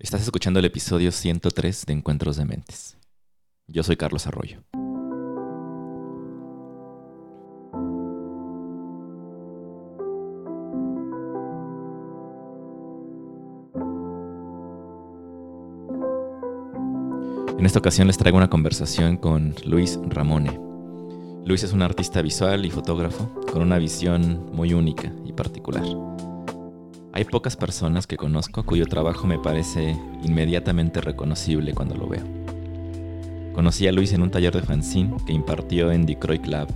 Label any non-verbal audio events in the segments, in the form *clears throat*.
Estás escuchando el episodio 103 de Encuentros de Mentes. Yo soy Carlos Arroyo. En esta ocasión les traigo una conversación con Luis Ramone. Luis es un artista visual y fotógrafo con una visión muy única y particular. Hay pocas personas que conozco cuyo trabajo me parece inmediatamente reconocible cuando lo veo. Conocí a Luis en un taller de fanzine que impartió en Detroit Lab,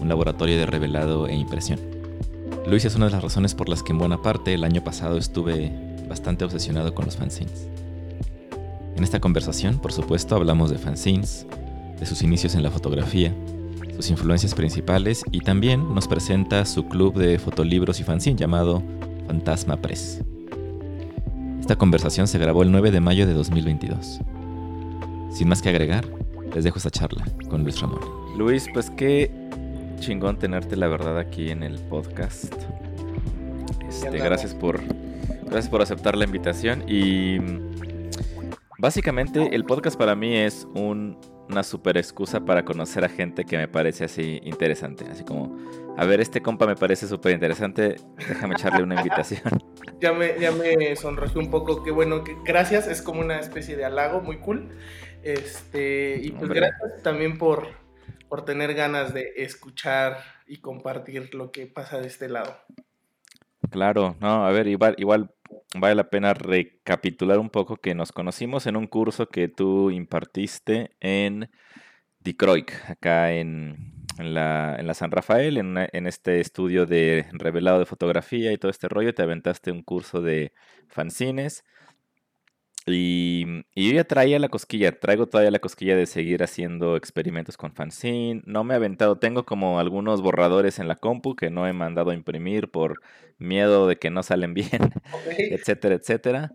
un laboratorio de revelado e impresión. Luis es una de las razones por las que en buena parte el año pasado estuve bastante obsesionado con los fanzines. En esta conversación, por supuesto, hablamos de fanzines, de sus inicios en la fotografía, sus influencias principales y también nos presenta su club de fotolibros y fanzine llamado Fantasma Press. Esta conversación se grabó el 9 de mayo de 2022. Sin más que agregar, les dejo esta charla con Luis Ramón. Luis, pues qué chingón tenerte la verdad aquí en el podcast. Este, gracias por gracias por aceptar la invitación y básicamente el podcast para mí es un una super excusa para conocer a gente que me parece así interesante. Así como, a ver, este compa me parece súper interesante, déjame echarle una invitación. *laughs* ya, me, ya me sonrojí un poco, qué bueno, que gracias, es como una especie de halago muy cool. Este, y pues gracias también por, por tener ganas de escuchar y compartir lo que pasa de este lado. Claro, no, a ver, igual, igual vale la pena recapitular un poco que nos conocimos en un curso que tú impartiste en Detroit, acá en, la, en la San Rafael, en, en, este estudio de revelado de fotografía y todo este rollo. Te aventaste un curso de fanzines. Y, y, yo ya traía la cosquilla, traigo todavía la cosquilla de seguir haciendo experimentos con fanzine. No me he aventado, tengo como algunos borradores en la compu que no he mandado a imprimir por miedo de que no salen *laughs* bien, etcétera, etcétera.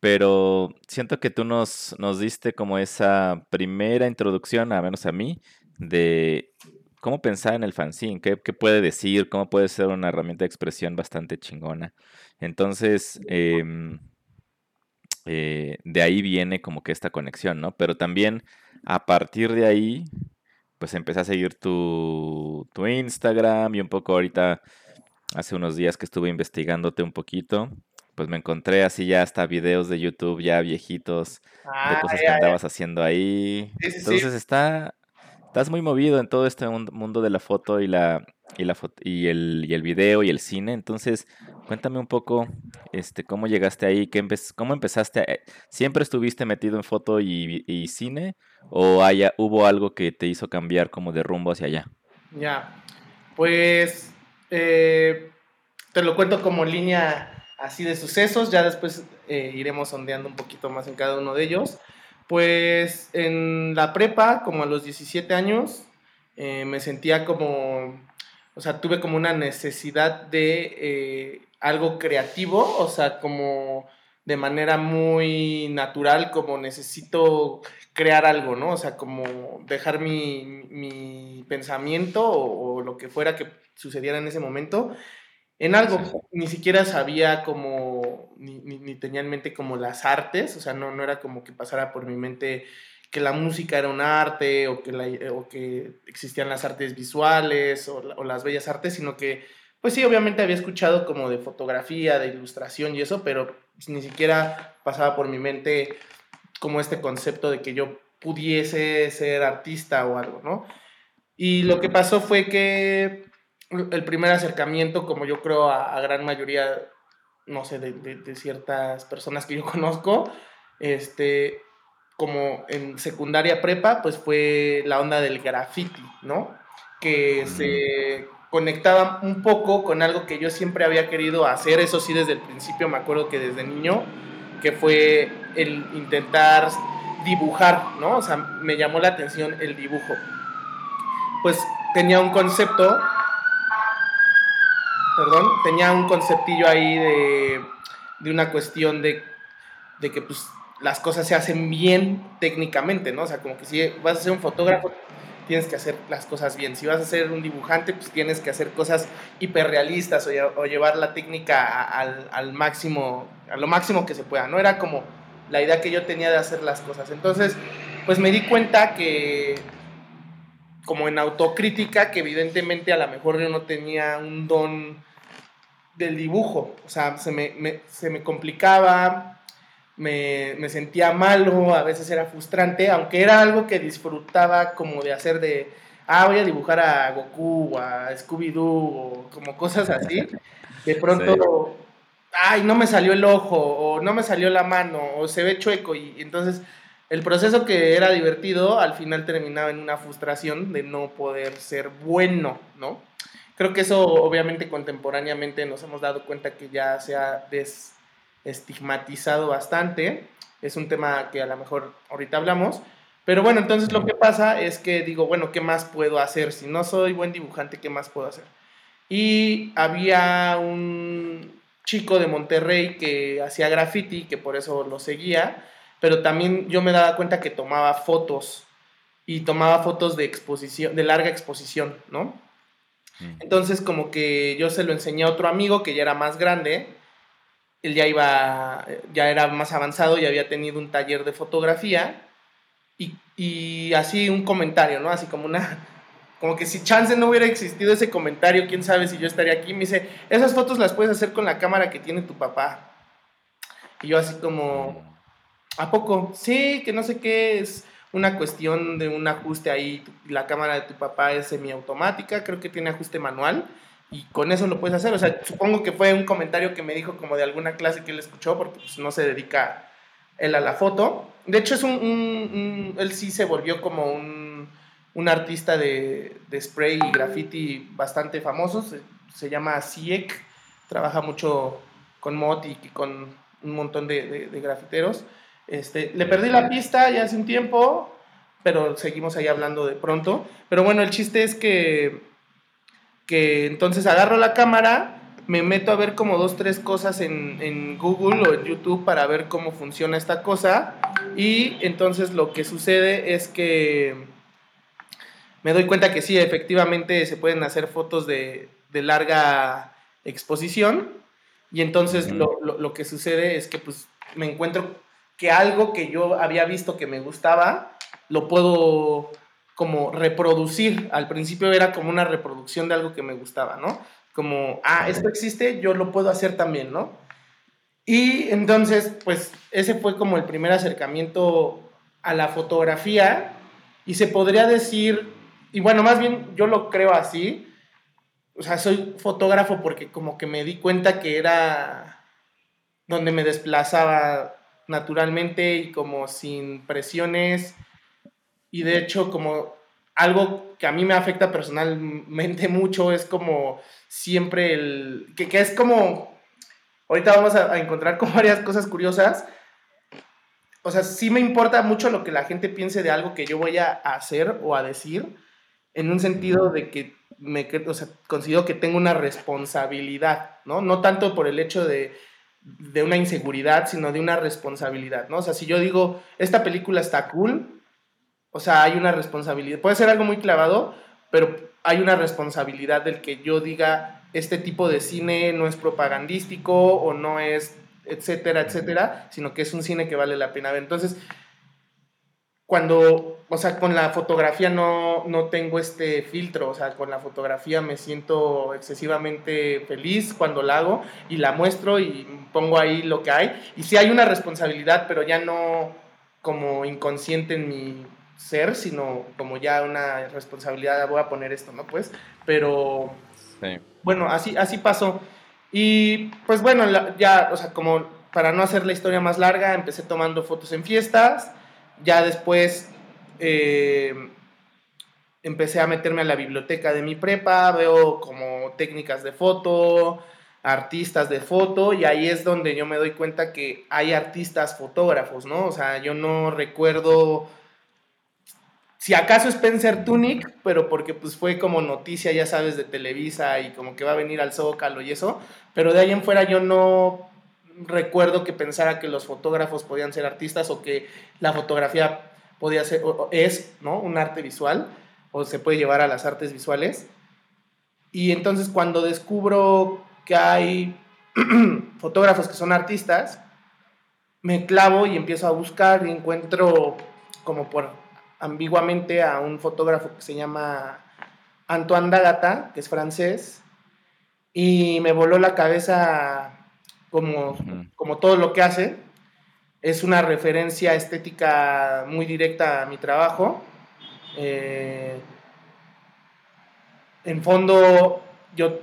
Pero siento que tú nos, nos diste como esa primera introducción, a menos a mí, de cómo pensar en el fanzine, qué, qué puede decir, cómo puede ser una herramienta de expresión bastante chingona. Entonces, eh, eh, de ahí viene como que esta conexión, ¿no? Pero también a partir de ahí, pues empecé a seguir tu, tu Instagram y un poco ahorita, hace unos días que estuve investigándote un poquito, pues me encontré así ya hasta videos de YouTube ya viejitos de ah, cosas que andabas haciendo ahí. Entonces está, estás muy movido en todo este mundo de la foto y la y la y el y el video y el cine. Entonces, cuéntame un poco este cómo llegaste ahí, qué cómo empezaste, eh, siempre estuviste metido en foto y, cine o haya hubo algo que te hizo cambiar como de rumbo hacia allá. Ya. Pues eh, te lo cuento como línea así de sucesos, ya después eh, iremos sondeando un poquito más en cada uno de ellos. Pues en la prepa, como a los 17 años, eh, me sentía como, o sea, tuve como una necesidad de eh, algo creativo, o sea, como de manera muy natural, como necesito crear algo, ¿no? O sea, como dejar mi, pensamiento o, o, lo que fuera que sucediera en ese momento en algo. Ni siquiera sabía como, ni, ni, tenía en mente como las artes, o sea, no, no era como que pasara por mi mente que la música era un arte o que, la, o que existían las artes visuales o, o, las bellas artes, sino que, pues sí, obviamente había escuchado como de fotografía, de ilustración y eso, pero ni siquiera pasaba por mi mente como este concepto de que yo pudiese ser artista o algo, ¿no? Y lo que pasó fue que el primer acercamiento, como yo creo a, gran mayoría, no sé, de, de, ciertas personas que yo *laughs* conozco, este, como en secundaria prepa, pues fue la onda del graffiti, ¿no? Que se conectaba un poco con algo que yo siempre había querido hacer, eso sí desde el principio, me acuerdo que desde niño, que fue el intentar dibujar, ¿no? O sea, me llamó la atención el dibujo. Pues tenía un concepto perdón, tenía un conceptillo ahí de, de una cuestión de, de, que pues las cosas se hacen bien técnicamente, ¿no? O sea, como que si vas a ser un fotógrafo, tienes que hacer las cosas bien. Si vas a ser un dibujante, pues tienes que hacer cosas hiperrealistas o, llevar la técnica al, al, máximo, a lo máximo que se pueda. No era como la idea que yo tenía de hacer las cosas. Entonces, pues me di cuenta que, como en autocrítica, que evidentemente a lo mejor yo no tenía un don del dibujo, o sea, se me, se me complicaba, me, me, sentía malo, a veces era frustrante, aunque era algo que disfrutaba como de hacer de, ah, voy a dibujar a Goku, a Scooby-Doo, o como cosas así, de pronto, ay, no me salió el ojo, o no me salió la mano, o se ve chueco, y entonces el proceso que era divertido al final terminaba en una frustración de no poder ser bueno, ¿no? Creo que eso obviamente contemporáneamente nos hemos dado cuenta que ya se ha desestigmatizado bastante. Es un tema que a lo mejor ahorita hablamos. Pero bueno, entonces lo que pasa es que digo, bueno, ¿qué más puedo hacer? Si no soy buen dibujante, ¿qué más puedo hacer? Y había un chico de Monterrey que hacía graffiti, que por eso lo seguía, pero también yo me daba cuenta que tomaba fotos y tomaba fotos de exposición, de larga exposición, ¿no? Entonces como que yo se lo enseñé a otro amigo que ya era más grande, él ya iba, ya era más avanzado y había tenido un taller de fotografía y, y así un comentario, ¿no? Así como una, *laughs* como que si chance no hubiera existido ese comentario, quién sabe si yo estaría aquí. Me dice, esas fotos las puedes hacer con la cámara que tiene tu papá. Y yo así como, ¿a poco? Sí, que no sé qué es una cuestión de un ajuste ahí, la cámara de tu papá es semiautomática, creo que tiene ajuste manual y con eso lo puedes hacer. O sea, supongo que fue un comentario que me dijo como de alguna clase que él escuchó porque pues, no se dedica él a la foto. De hecho, es un, él sí se volvió como un, un artista de, de, spray y graffiti bastante famoso, se, llama Siek, trabaja mucho con Mot y con un montón de, de, de grafiteros. Este, le perdí la pista ya hace un tiempo, pero seguimos ahí hablando de pronto. Pero bueno, el chiste es que, que entonces agarro la cámara, me meto a ver como dos, tres cosas en, en Google o en YouTube para ver cómo funciona esta cosa. Y entonces lo que sucede es que me doy cuenta que sí, efectivamente se pueden hacer fotos de, de larga exposición. Y entonces lo, lo, lo, que sucede es que pues me encuentro que algo que yo había visto que me gustaba, lo puedo como reproducir. Al principio era como una reproducción de algo que me gustaba, ¿no? Como, ah, esto existe, yo lo puedo hacer también, ¿no? Y entonces, pues ese fue como el primer acercamiento a la fotografía y se podría decir, y bueno, más bien yo lo creo así, o sea, soy fotógrafo porque como que me di cuenta que era donde me desplazaba naturalmente y como sin presiones. Y de hecho, como algo que a mí me afecta personalmente *laughs* mucho es como siempre el... que, que es como... Ahorita vamos a, a, encontrar con varias cosas curiosas. O sea, sí me importa mucho lo que la gente piense de algo que yo voy a hacer o a decir, en un sentido de que me o sea, considero que tengo una responsabilidad, ¿no? No tanto por el hecho de de una inseguridad, sino de una responsabilidad, ¿no? O sea, si yo digo, esta película está cool, o sea, hay una responsabilidad. Puede ser algo muy clavado, pero hay una responsabilidad del que yo diga, este tipo de cine no es propagandístico o no es, etcétera, etcétera, sino que es un cine que vale la pena ver. Entonces, cuando, o sea, con la fotografía no, no tengo este filtro, o sea, con la fotografía me siento excesivamente feliz cuando la hago y la muestro y pongo ahí lo que hay. Y sí hay una responsabilidad, pero ya no como inconsciente en mi ser, sino como ya una responsabilidad, voy a poner esto, ¿no? Pues, pero sí. bueno, así, así pasó. Y pues bueno, ya, o sea, como para no hacer la historia más larga, empecé tomando fotos en fiestas ya después eh, empecé a meterme a la biblioteca de mi prepa, veo como técnicas de foto, artistas de foto, y ahí es donde yo me doy cuenta que hay artistas fotógrafos, ¿no? O sea, yo no recuerdo si acaso Spencer Tunic, pero porque pues fue como noticia, ya sabes, de Televisa y como que va a venir al Zócalo y eso, pero de ahí en fuera yo no recuerdo que pensara que los fotógrafos podían ser artistas o que la fotografía podía ser, o es, ¿no? Un arte visual o se puede llevar a las artes visuales. Y entonces cuando descubro que hay *clears throat* fotógrafos que son artistas, me clavo y empiezo a buscar y encuentro como por ambiguamente a un fotógrafo que se llama Antoine Dagata, que es francés, y me voló la cabeza como, como todo lo que hace. Es una referencia estética muy directa a mi trabajo. Eh, en fondo, yo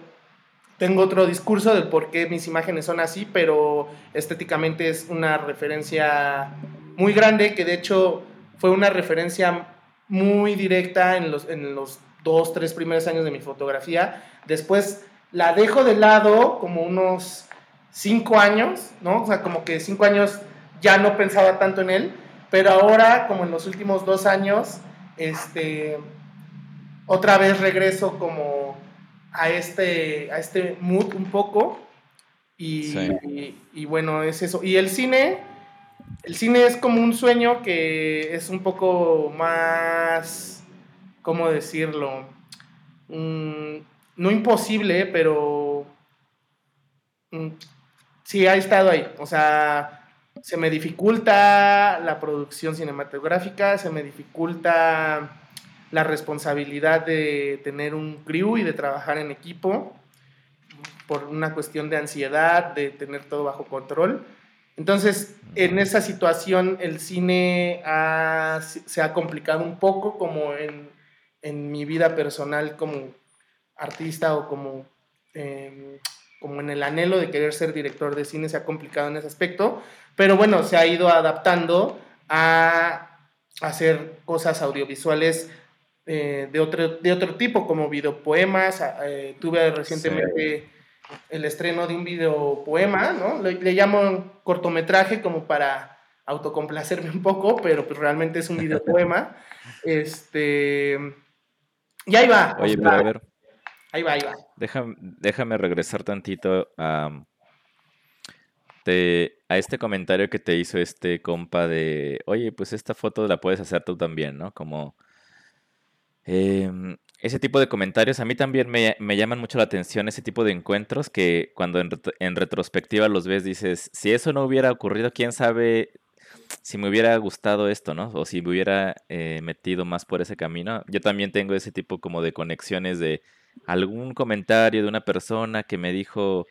tengo otro discurso del por qué mis imágenes son así, pero estéticamente es una referencia muy grande que de hecho fue una referencia muy directa en los, en los dos, tres primeros años de mi fotografía. Después la dejo de lado como unos cinco años, ¿no? O sea, como que cinco años ya no pensaba tanto en él, pero ahora, como en los últimos dos años, este, otra vez regreso como a este, a este mood un poco. Y, y, bueno, es eso. Y el cine, el cine es como un sueño que es un poco más, ¿cómo decirlo? Mm, no imposible, pero mm, sí ha estado ahí. O sea, se me dificulta la producción cinematográfica, se me dificulta la responsabilidad de tener un crew y de trabajar en equipo por una cuestión de ansiedad, de tener todo bajo control. Entonces, en esa situación el cine se ha complicado un poco como en, en mi vida personal como artista o como, em, como en el anhelo de querer ser director de cine se ha complicado en ese aspecto, pero bueno, se ha ido adaptando a hacer cosas audiovisuales eh, de, otro, de otro tipo, como videopoemas. Eh, tuve recientemente el estreno de un videopoema, ¿no? Le, le, llamo cortometraje como para autocomplacerme un poco, pero pues realmente es un *laughs* videopoema. este... Y ahí va. Oye, pero a ver, Ahí. Déjame, regresar tantito a, a este comentario que te hizo este compa de, oye, pues esta foto la puedes hacer tú también, ¿no? Como em, ese tipo de comentarios a mí también me, llaman mucho la atención, ese tipo de encuentros que cuando en, retrospectiva los ves dices, si eso no hubiera ocurrido, quién sabe si me hubiera gustado esto, ¿no? O si me hubiera eh, metido más por ese camino. Yo también tengo ese tipo como de conexiones de algún comentario de una persona que me dijo,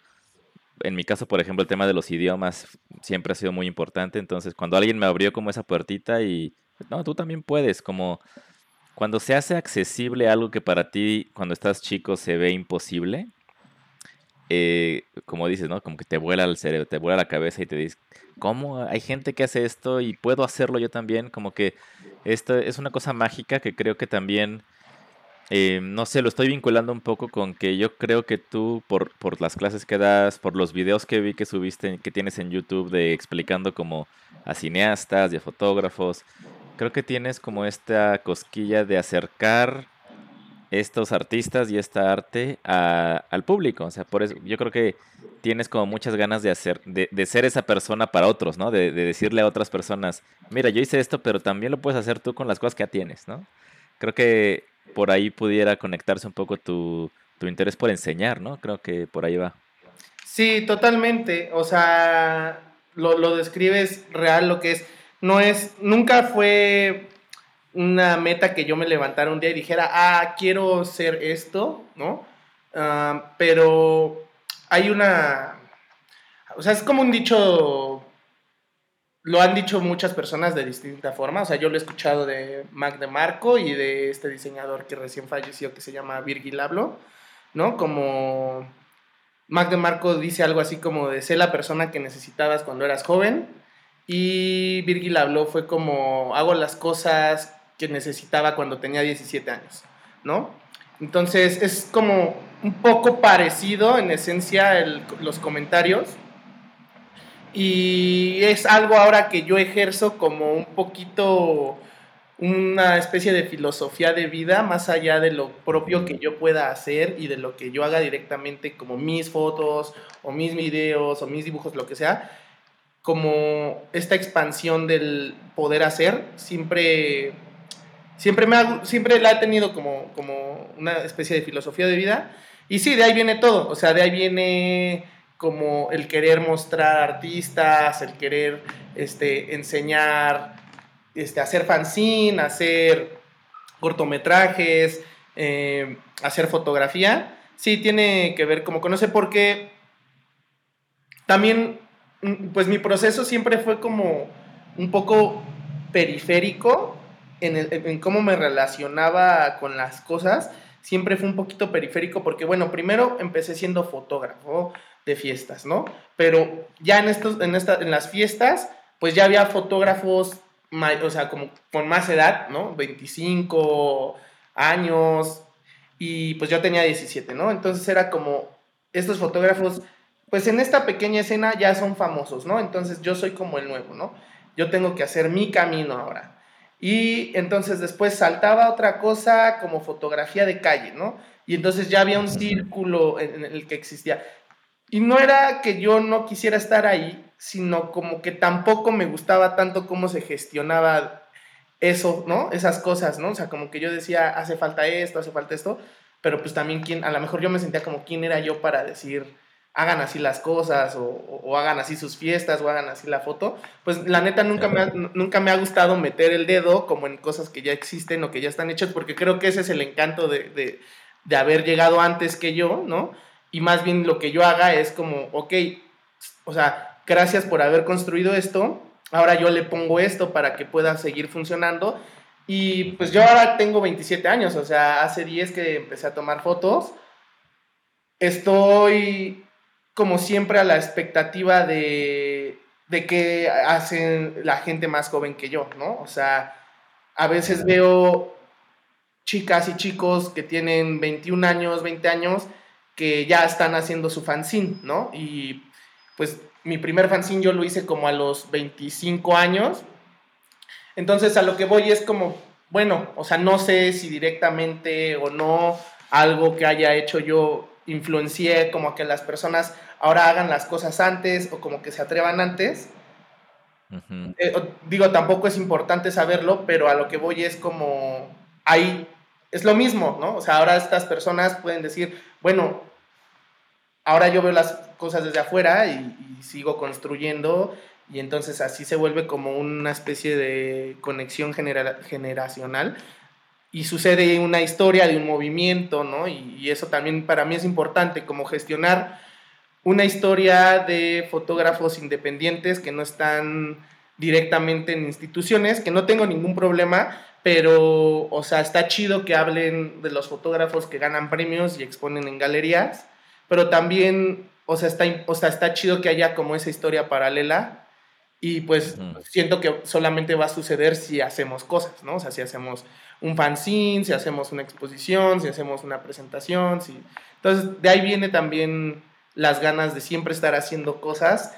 en mi caso, por ejemplo, el tema de los idiomas siempre ha sido muy importante, entonces cuando alguien me abrió como esa puertita y, no, tú también puedes, como cuando se hace accesible algo que para ti cuando estás chico se ve imposible, eh, como dices, ¿no? Como que te vuela el cerebro, te vuela la cabeza y te dices, ¿cómo hay gente que hace esto y puedo hacerlo yo también? Como que esto es una cosa mágica que creo que también eh, no sé, lo estoy vinculando un poco con que yo creo que tú, por, por las clases que das, por los videos que vi que subiste, que tienes en YouTube de explicando como a cineastas y a fotógrafos, creo que tienes como esta cosquilla de acercar estos artistas y esta arte al público. O sea, por eso yo creo que tienes como muchas ganas de hacer, de, de ser esa persona para otros, ¿no? De, de, decirle a otras personas, mira, yo hice esto, pero también lo puedes hacer tú con las cosas que ya tienes, ¿no? Creo que por ahí pudiera conectarse un poco tu, interés por enseñar, ¿no? Creo que por ahí va. Sí, totalmente. O sea, lo, lo, describes real lo que es. No es, nunca fue una meta que yo me levantara un día y dijera, ah, quiero ser esto, ¿no? Ah, pero hay una, o sea, es como un dicho lo han dicho muchas personas de distinta forma. O sea, yo lo he escuchado de Mac de Marco y de este diseñador que recién falleció que se llama Virgil Abloh, ¿no? Como Mac de Marco dice algo así como de ser la persona que necesitabas cuando eras joven. Y Virgil Abloh fue como hago las cosas que necesitaba cuando tenía 17 años, ¿no? Entonces es como un poco parecido en esencia los comentarios y es algo ahora que yo ejerzo como un poquito una especie de filosofía de vida más allá de lo propio que yo pueda hacer y de lo que yo haga directamente como mis fotos o mis videos o mis dibujos, lo que sea, como esta expansión del poder hacer, siempre, siempre, me siempre la he tenido como, como una especie de filosofía de vida. Y sí, de ahí viene todo, o sea, de ahí viene como el querer mostrar artistas, el querer este, enseñar, este, hacer fanzine, hacer cortometrajes, eh, hacer fotografía. Sí, tiene que ver como conoce porque también, mm, pues mi proceso siempre fue como un poco periférico en, en cómo me relacionaba con las cosas siempre fue un poquito periférico porque, bueno, primero empecé siendo fotógrafo de fiestas, ¿no? Pero ya en, estos, en, esta, en las fiestas, pues ya había fotógrafos, o sea, como con más edad, ¿no? 25 años, y pues yo tenía 17, ¿no? Entonces era como, estos fotógrafos, pues en esta pequeña escena ya son famosos, ¿no? Entonces yo soy como el nuevo, ¿no? Yo tengo que hacer mi camino ahora. Y entonces después saltaba otra cosa como fotografía de calle, ¿no? Y entonces ya había un círculo en el que existía. Y no era que yo no quisiera estar ahí, sino como que tampoco me gustaba tanto cómo se gestionaba eso, ¿no? Esas cosas, ¿no? O sea, como que yo decía, hace falta esto, hace falta esto, pero pues también quién, a lo mejor yo me sentía como quién era yo para decir, hagan así las cosas o, hagan así sus fiestas o hagan así la foto, pues la neta nunca me, ha, nunca me ha gustado meter el dedo como en cosas que ya existen o que ya están hechas, porque creo que ese es el encanto de, de, haber llegado antes que yo, ¿no? Y más bien lo que yo haga es como, ok, o sea, gracias por haber construido esto, ahora yo le pongo esto para que pueda seguir funcionando. Y pues yo ahora tengo 27 años, o sea, hace 10 que empecé a tomar fotos. Estoy como siempre a la expectativa de, de que hacen la gente más joven que yo, ¿no? O sea, a veces veo chicas y chicos que tienen 21 años, 20 años, que ya están haciendo su fanzine, ¿no? Y pues mi primer fanzine yo lo hice como a los 25 años. Entonces a lo que voy es como, bueno, o sea, no sé si directamente o no algo que haya hecho yo influencié como que las personas ahora hagan las cosas antes o como que se atrevan antes. Eh, digo, tampoco es importante saberlo, pero a lo que voy es como ahí es lo mismo, ¿no? O sea, ahora estas personas pueden decir, bueno, ahora yo veo las cosas desde afuera y, sigo construyendo y entonces así se vuelve como una especie de conexión generacional y sucede una historia de un movimiento, ¿no? y, eso también para mí es importante, como gestionar una historia de fotógrafos independientes que no están directamente en instituciones, que no tengo ningún problema, pero, o sea, está chido que hablen de los fotógrafos que ganan premios y exponen en galerías, pero también, o sea, está, o sea, está chido que haya como esa historia paralela y pues siento que solamente va a suceder si hacemos cosas, ¿no? O sea, si hacemos un fanzine, si hacemos una exposición, si hacemos una presentación, si... Entonces, de ahí viene también las ganas de siempre estar haciendo cosas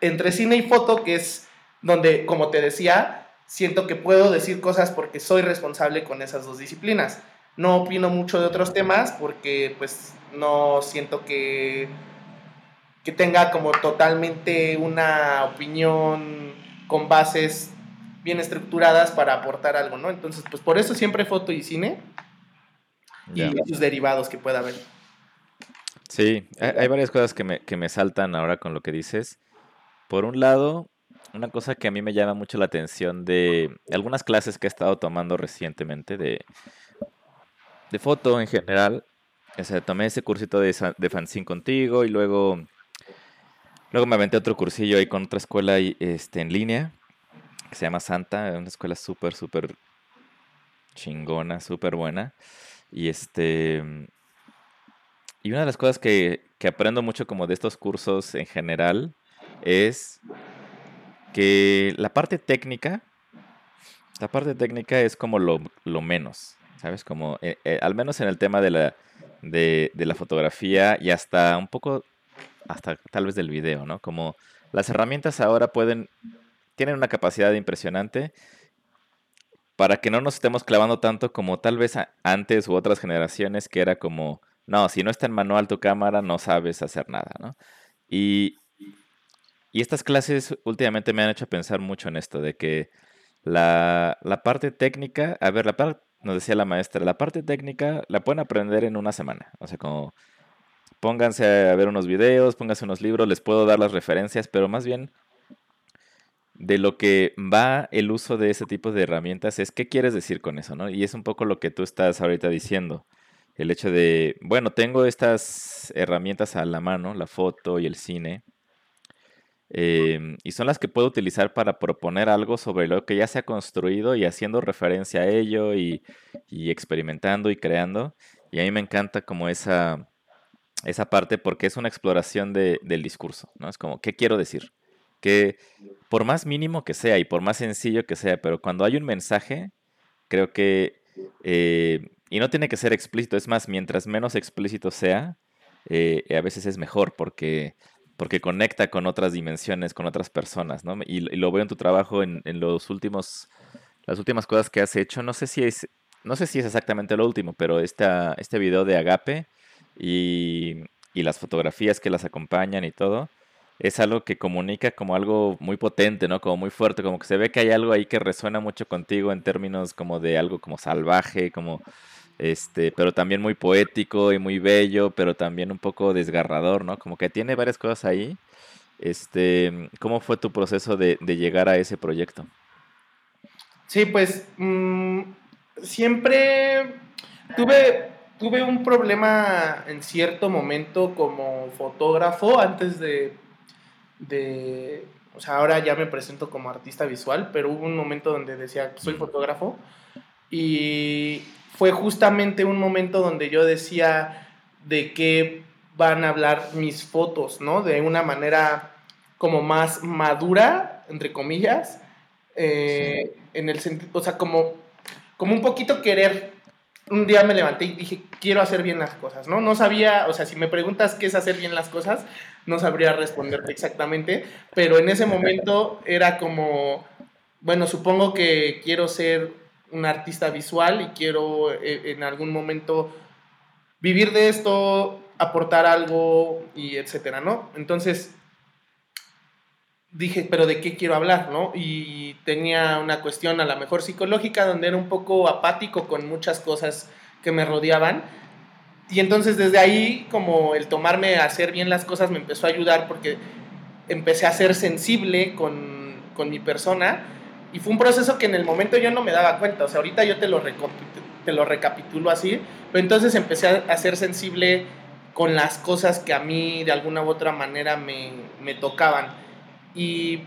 entre cine y foto, que es donde, como te decía, siento que puedo decir cosas porque soy responsable con esas dos disciplinas. No opino mucho de otros temas porque pues no siento que, que tenga como totalmente una opinión con bases bien estructuradas para aportar algo, ¿no? Entonces, pues por eso siempre foto y cine y sus derivados que pueda haber. Sí, hay, varias cosas que me, que me saltan ahora con lo que dices. Por un lado, una cosa que a mí me llama mucho la atención de algunas clases que he estado tomando recientemente de, de foto en general. O sea, tomé ese cursito de, de fanzine contigo y luego, luego me aventé otro cursillo ahí con otra escuela este, en línea que se llama Santa, una escuela súper, súper chingona, súper buena. Y este y una de las cosas que, aprendo mucho como de estos cursos en general es que la parte técnica, la parte técnica es como lo, menos, ¿sabes? Como, eh, eh, al menos en el tema de la, de, la fotografía y hasta un poco, hasta tal vez del video, ¿no? Como las herramientas ahora pueden, tienen una capacidad impresionante para que no nos estemos clavando tanto como tal vez antes u otras generaciones que era como no, si no está en manual tu cámara, no sabes hacer nada, ¿no? Y, estas clases últimamente me han hecho pensar mucho en esto, de que la, parte técnica, a ver, la parte, nos decía la maestra, la parte técnica la pueden aprender en una semana, o sea, como pónganse a ver unos videos, pónganse unos libros, les puedo dar las referencias, pero más bien de lo que va el uso de ese tipo de herramientas es qué quieres decir con eso, ¿no? Y es un poco lo que tú estás ahorita diciendo. El hecho de, bueno, tengo estas herramientas a la mano, la foto y el cine, em, y son las que puedo utilizar para proponer algo sobre lo que ya se ha construido y haciendo referencia a ello y, experimentando y creando. Y a mí me encanta como esa, esa parte porque es una exploración del discurso, ¿no? Es como, ¿qué quiero decir? que por más mínimo que sea y por más sencillo que sea, pero cuando hay un mensaje, creo que, eh, y no tiene que ser explícito, es más, mientras menos explícito sea, eh, a veces es mejor porque, porque conecta con otras dimensiones, con otras personas, ¿no? Y, lo veo en tu trabajo en, los últimos, las últimas cosas que has hecho, no sé si es, no sé si es exactamente lo último, pero esta, este video de Agape y, y las fotografías que las acompañan y todo, es algo que comunica como algo muy potente, ¿no? Como muy fuerte, como que se ve que hay algo ahí que resuena mucho contigo en términos como de algo como salvaje, como este, pero también muy poético y muy bello, pero también un poco desgarrador, ¿no? Como que tiene varias cosas ahí. Este, ¿cómo fue tu proceso de, llegar a ese proyecto? Sí, pues mm, siempre tuve, tuve un problema en cierto momento como fotógrafo antes de de, o sea, ahora ya me presento como artista visual, pero hubo un momento donde decía, soy fotógrafo, y fue justamente un momento donde yo decía de qué van a hablar mis fotos, ¿no? De una manera como más madura, entre comillas, eh, en el sentido, o sea, como, como un poquito querer un día me levanté y dije, quiero hacer bien las cosas, ¿no? No sabía, o sea, si me preguntas qué es hacer bien las cosas, no sabría responderte exactamente, pero en ese momento era como, bueno, supongo que quiero ser un artista visual y quiero eh, en algún momento vivir de esto, aportar algo y etcétera, ¿no? Entonces dije, pero ¿de qué quiero hablar, no? Y tenía una cuestión a la mejor psicológica donde era un poco apático con muchas cosas que me rodeaban y entonces desde ahí, como el tomarme a hacer bien las cosas me empezó a ayudar porque empecé a ser sensible con, con mi persona y fue un proceso que en el momento yo no me daba cuenta, o sea, ahorita yo te lo, te lo recapitulo así, pero entonces empecé a, ser sensible con las cosas que a mí de alguna u otra manera me, me tocaban. Y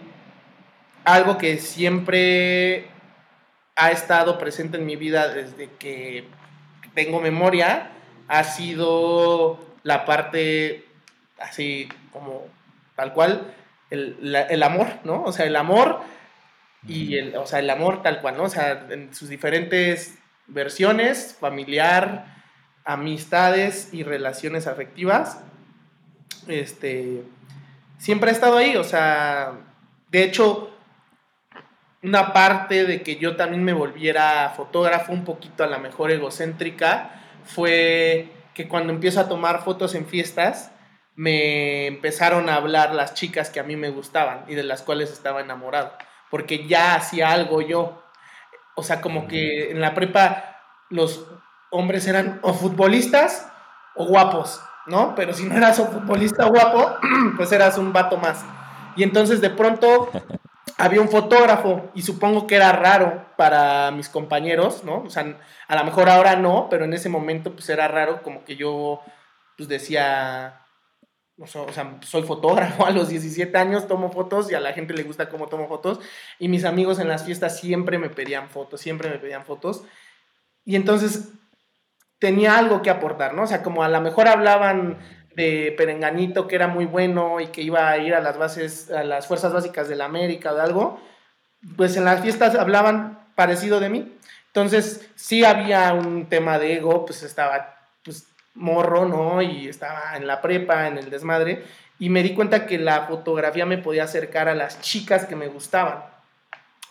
algo que siempre ha estado presente en mi vida desde que tengo memoria ha sido la parte así como tal cual, el, amor, ¿no? O sea, el amor y el, o sea, el amor tal cual, ¿no? O sea, en sus diferentes versiones, familiar, amistades y relaciones afectivas, este, siempre ha estado ahí, o sea, de hecho, una parte de que yo también me volviera fotógrafo un poquito a la mejor egocéntrica, fue que cuando empiezo a tomar fotos en fiestas, me empezaron a hablar las chicas que a mí me gustaban y de las cuales estaba enamorado, porque ya hacía algo yo. O sea, como que en la prepa los hombres eran o futbolistas o guapos, ¿no? Pero si no eras un futbolista guapo, *clears throat* pues eras un vato más. Y entonces de pronto *laughs* había un fotógrafo y supongo que era raro para mis compañeros, ¿no? O sea, a lo mejor ahora no, pero en ese momento pues era raro como que yo pues decía, o sea, soy fotógrafo a los 17 años, tomo fotos y a la gente le gusta cómo tomo fotos y mis amigos en las fiestas siempre me pedían fotos, siempre me pedían fotos y entonces tenía algo que aportar, ¿no? O sea, como a lo mejor hablaban de Perenganito que era muy bueno y que iba a ir a las bases, a las fuerzas básicas de la América o de algo, pues en las fiestas hablaban parecido de mí. Entonces, sí había un tema de ego, pues estaba pues morro, ¿no? Y estaba en la prepa, en el desmadre, y me di cuenta que la fotografía me podía acercar a las chicas que me gustaban.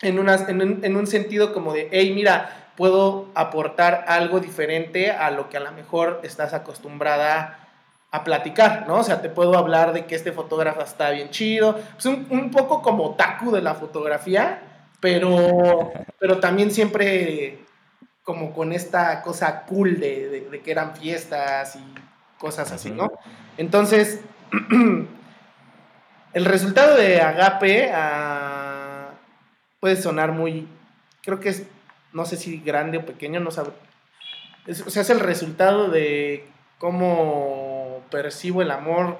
En, unas, en, un, en un sentido como de, hey, mira, puedo aportar algo diferente a lo que a lo mejor estás acostumbrada a platicar, ¿no? O sea, te puedo hablar de que este fotógrafo está bien chido, pues un, un poco como taku de la fotografía, pero, pero también siempre como con esta cosa cool de, de, que eran fiestas y cosas así, ¿no? Entonces, *clears throat* el resultado de Agape ah, puede sonar muy, creo que es, no sé si grande o pequeño, no sabe. o sea, es el resultado de cómo percibo el amor,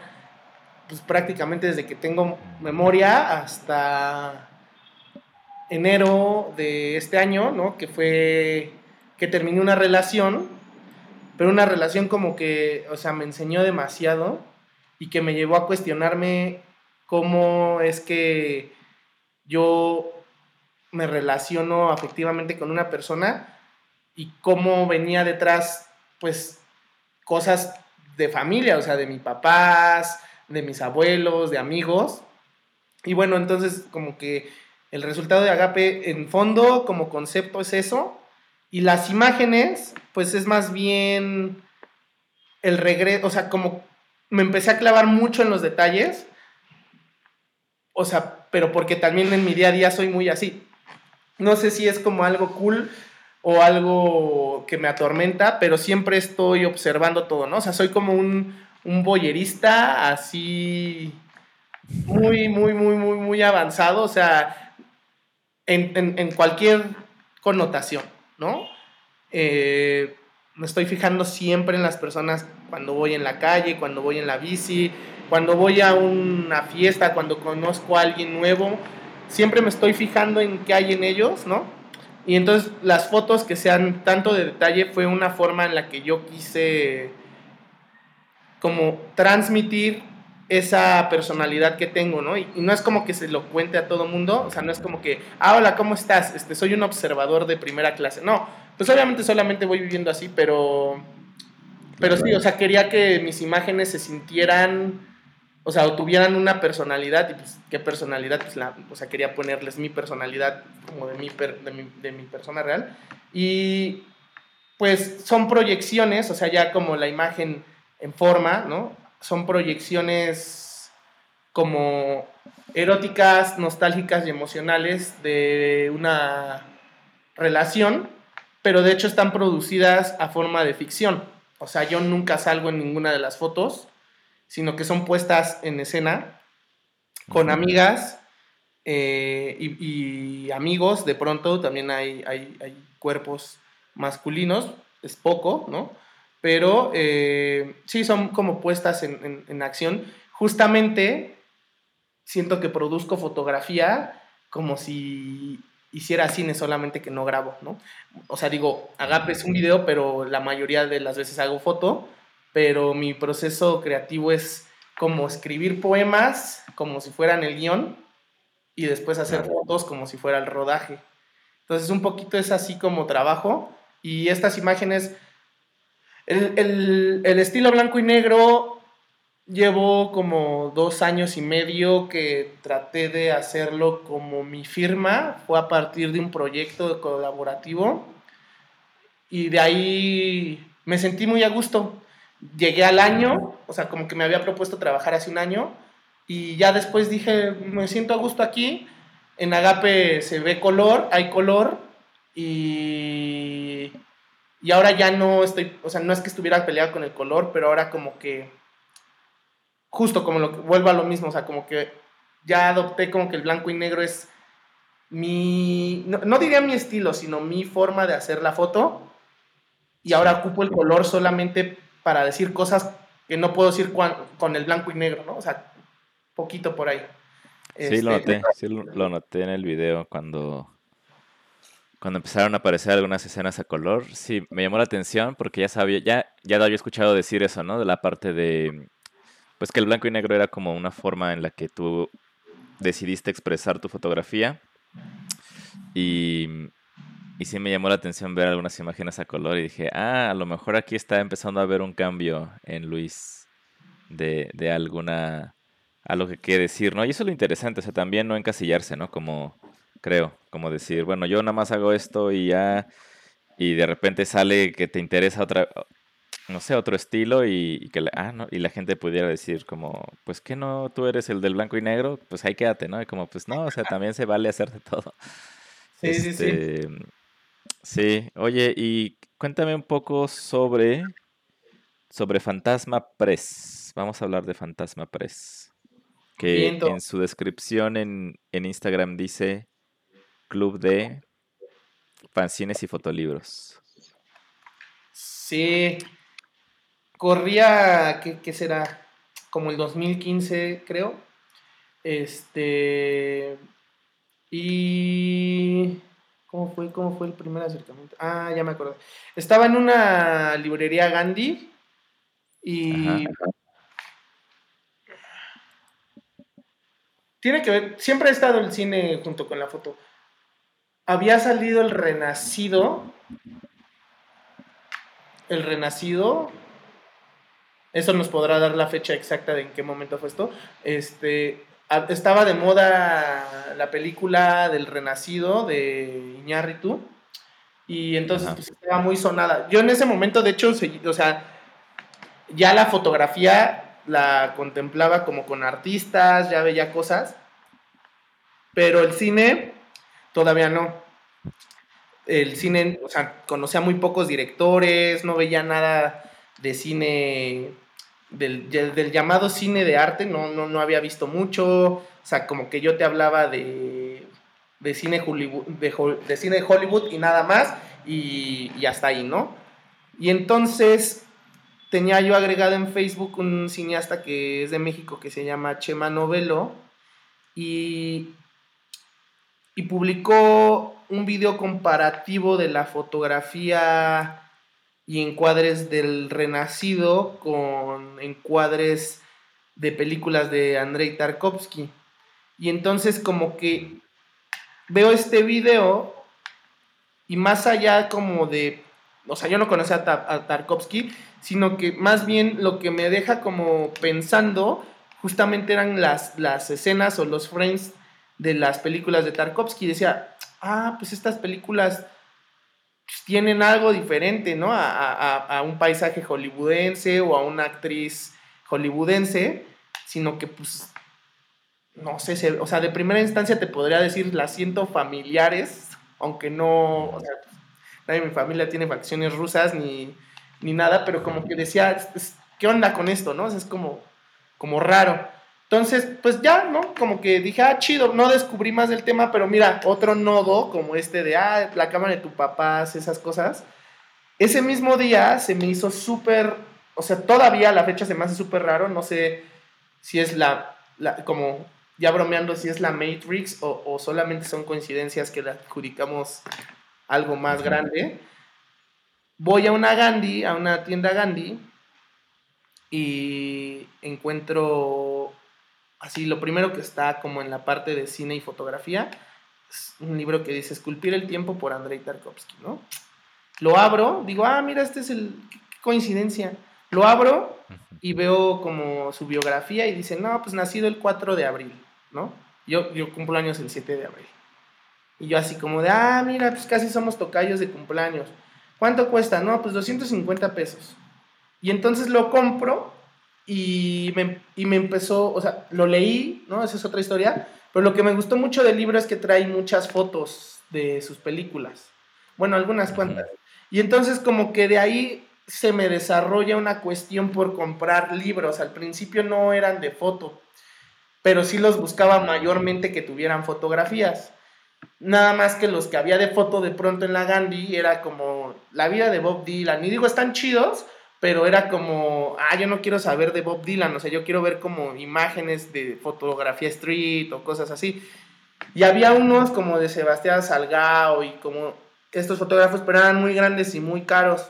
pues prácticamente desde que tengo memoria hasta enero de este año, ¿no? Que fue que terminé una relación, pero una relación como que, o sea, me enseñó demasiado y que me llevó a cuestionarme cómo es que yo me relaciono afectivamente con una persona y cómo venía detrás, pues, cosas de familia, o sea, de mis papás, de mis abuelos, de amigos. Y bueno, entonces como que el resultado de Agape en fondo como concepto es eso. Y las imágenes, pues es más bien el regreso, o sea, como me empecé a clavar mucho en los detalles. O sea, pero porque también en mi día a día soy muy así. No sé si es como algo cool o algo que me atormenta, pero siempre estoy observando todo, ¿no? O sea, soy como un, un boyerista así muy, muy, muy, muy, muy avanzado, o sea, en, cualquier connotación, ¿no? Eh, me estoy fijando siempre en las personas cuando voy en la calle, cuando voy en la bici, cuando voy a una fiesta, cuando conozco a alguien nuevo, siempre me estoy fijando en qué hay en ellos, ¿no? Y entonces las fotos que sean tanto de detalle fue una forma en la que yo quise como transmitir esa personalidad que tengo, ¿no? Y, no es como que se lo cuente a todo mundo, o sea, no es como que, ah, hola, ¿cómo estás? Este, soy un observador de primera clase. No, pues obviamente solamente voy viviendo así, pero, pero sí, o sea, quería que mis imágenes se sintieran o sea, o tuvieran una personalidad, y pues, ¿qué personalidad? Pues la, o sea, quería ponerles mi personalidad como de mi, mi, de mi persona real. Y pues son proyecciones, o sea, ya como la imagen en forma, ¿no? Son proyecciones como eróticas, nostálgicas y emocionales de una relación, pero de hecho están producidas a forma de ficción. O sea, yo nunca salgo en ninguna de las fotos sino que son puestas en escena con amigas eh, y, amigos. De pronto también hay, hay, cuerpos masculinos, es poco, ¿no? Pero eh, sí, son como puestas en, en acción. Justamente siento que produzco fotografía como si hiciera cine solamente que no grabo, ¿no? O sea, digo, Agape es un video, pero la mayoría de las veces hago foto pero mi proceso creativo es como escribir poemas como si fueran el guion y después hacer fotos como si fuera el rodaje. Entonces un poquito es así como trabajo y estas imágenes, el, el estilo blanco y negro llevo como dos años y medio que traté de hacerlo como mi firma, fue a partir de un proyecto colaborativo y de ahí me sentí muy a gusto. Llegué al año, o sea, como que me había propuesto trabajar hace un año y ya después dije, me siento a gusto aquí, en Agape se ve color, hay color y, y ahora ya no estoy, o sea, no es que estuviera peleado con el color, pero ahora como que, justo como lo vuelvo a lo mismo, o sea, como que ya adopté como que el blanco y negro es mi, no, no diría mi estilo, sino mi forma de hacer la foto y ahora ocupo el color solamente para decir cosas que no puedo decir con el blanco y negro, ¿no? O sea, poquito por ahí. Sí, lo este, noté, sí lo noté en el video cuando, cuando empezaron a aparecer algunas escenas a color. Sí, me llamó la atención porque ya sabía, ya, ya había escuchado decir eso, ¿no? De la parte de, pues que el blanco y negro era como una forma en la que tú decidiste expresar tu fotografía. Y y sí me llamó la atención ver algunas imágenes a color y dije, ah, a lo mejor aquí está empezando a haber un cambio en Luis de, de alguna, algo que quiere decir, ¿no? Y eso es lo interesante, o sea, también no encasillarse, ¿no? Como, creo, como decir, bueno, yo nada más hago esto y ya, y de repente sale que te interesa otra, no sé, otro estilo y, que la, ah, no, y la gente pudiera decir como, pues que no, tú eres el del blanco y negro, pues ahí quédate, ¿no? Y como, pues no, o sea, también se vale hacer de todo. *laughs* Sí, sí, sí. Este, Sí, oye, y cuéntame un poco sobre, sobre Fantasma Press. Vamos a hablar de Fantasma Press. Que en su descripción en, en Instagram dice Club de Fanzines y Fotolibros. Sí. Corría, ¿qué, ¿qué, será? Como el 2015, creo. Este. Y. ¿Cómo fue? ¿Cómo fue el primer acercamiento? Ah, ya me acuerdo. Estaba en una librería Gandhi y. Tiene que ver. Siempre ha estado el cine junto con la foto. Había salido el Renacido. El Renacido. Eso nos podrá dar la fecha exacta de en qué momento fue esto. Este estaba de moda la película del Renacido de Iñárritu y entonces pues, estaba muy sonada. Yo en ese momento, de hecho, o sea, ya la fotografía la contemplaba como con artistas, ya veía cosas, pero el cine todavía no. El cine, o sea, conocía muy pocos directores, no veía nada de cine del, del, llamado cine de arte no, no, no había visto mucho, o sea, como que yo te hablaba de, de cine, Hollywood, de, cine de Hollywood y nada más, y, y, hasta ahí, ¿no? Y entonces tenía yo agregado en Facebook un cineasta que es de México que se llama Chema Novelo, y, y publicó un video comparativo de la fotografía y encuadres del Renacido con encuadres de películas de Andrei Tarkovsky. Y entonces como que veo este video y más allá como de, o sea, yo no conocía a, Tarkovsky, sino que más bien lo que me deja como pensando justamente eran las, las escenas o los frames de las películas de Tarkovsky. Decía, ah, pues estas películas tienen algo diferente, ¿no? A, un paisaje hollywoodense o a una actriz hollywoodense, sino que pues, no sé, o sea, de primera instancia te podría decir, las siento familiares, aunque no, o sea, nadie de mi familia tiene facciones rusas ni, ni nada, pero como que decía, ¿qué onda con esto, no? es como, como raro. Entonces, pues ya, ¿no? Como que dije, ah, chido, no descubrí más del tema, pero mira, otro nodo como este de, ah, la cámara de tu papá, esas cosas. Ese mismo día se me hizo súper, o sea, todavía la fecha se me hace súper raro, no sé si es la, como ya bromeando, si es la Matrix o, o solamente son coincidencias que le adjudicamos algo más grande. Voy a una Gandhi, a una tienda Gandhi, y encuentro así lo primero que está como en la parte de cine y fotografía, es un libro que dice Esculpir el tiempo por Andrei Tarkovsky, ¿no? Lo abro, digo, ah, mira, este es el, qué coincidencia. Lo abro y veo como su biografía y dice, no, pues nacido el 4 de abril, ¿no? Yo, yo cumplo años el 7 de abril. Y yo así como de, ah, mira, pues casi somos tocayos de cumpleaños. ¿Cuánto cuesta? No, pues 250 pesos. Y entonces lo compro y me, y me empezó, o sea, lo leí, ¿no? Esa es otra historia, pero lo que me gustó mucho del libro es que trae muchas fotos de sus películas, bueno, algunas cuantas. Y entonces como que de ahí se me desarrolla una cuestión por comprar libros, al principio no eran de foto, pero sí los buscaba mayormente que tuvieran fotografías. Nada más que los que había de foto de pronto en la Gandhi era como la vida de Bob Dylan. Y digo, están chidos, pero era como, ah, yo no quiero saber de Bob Dylan, o sea, yo quiero ver como imágenes de fotografía street o cosas así. Y había unos como de Sebastián Salgado y como estos fotógrafos, pero eran muy grandes y muy caros.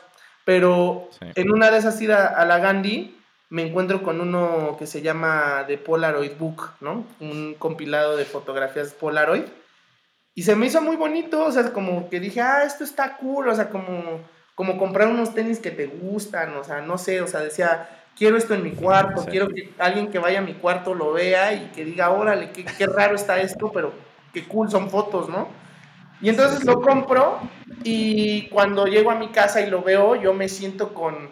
Pero en una de esas idas a la Gandhi, me encuentro con uno que se llama The Polaroid Book, ¿no? Un compilado de fotografías Polaroid. Y se me hizo muy bonito, o sea, como que dije, ah, esto está cool, o sea, como como comprar unos tenis que te gustan, o sea, no sé, o sea, decía, quiero esto en mi cuarto, quiero que alguien que vaya a mi cuarto lo vea y que diga, órale, qué, qué raro está esto, pero qué cool son fotos, ¿no? Y entonces lo compro y cuando llego a mi casa y lo veo, yo me siento con...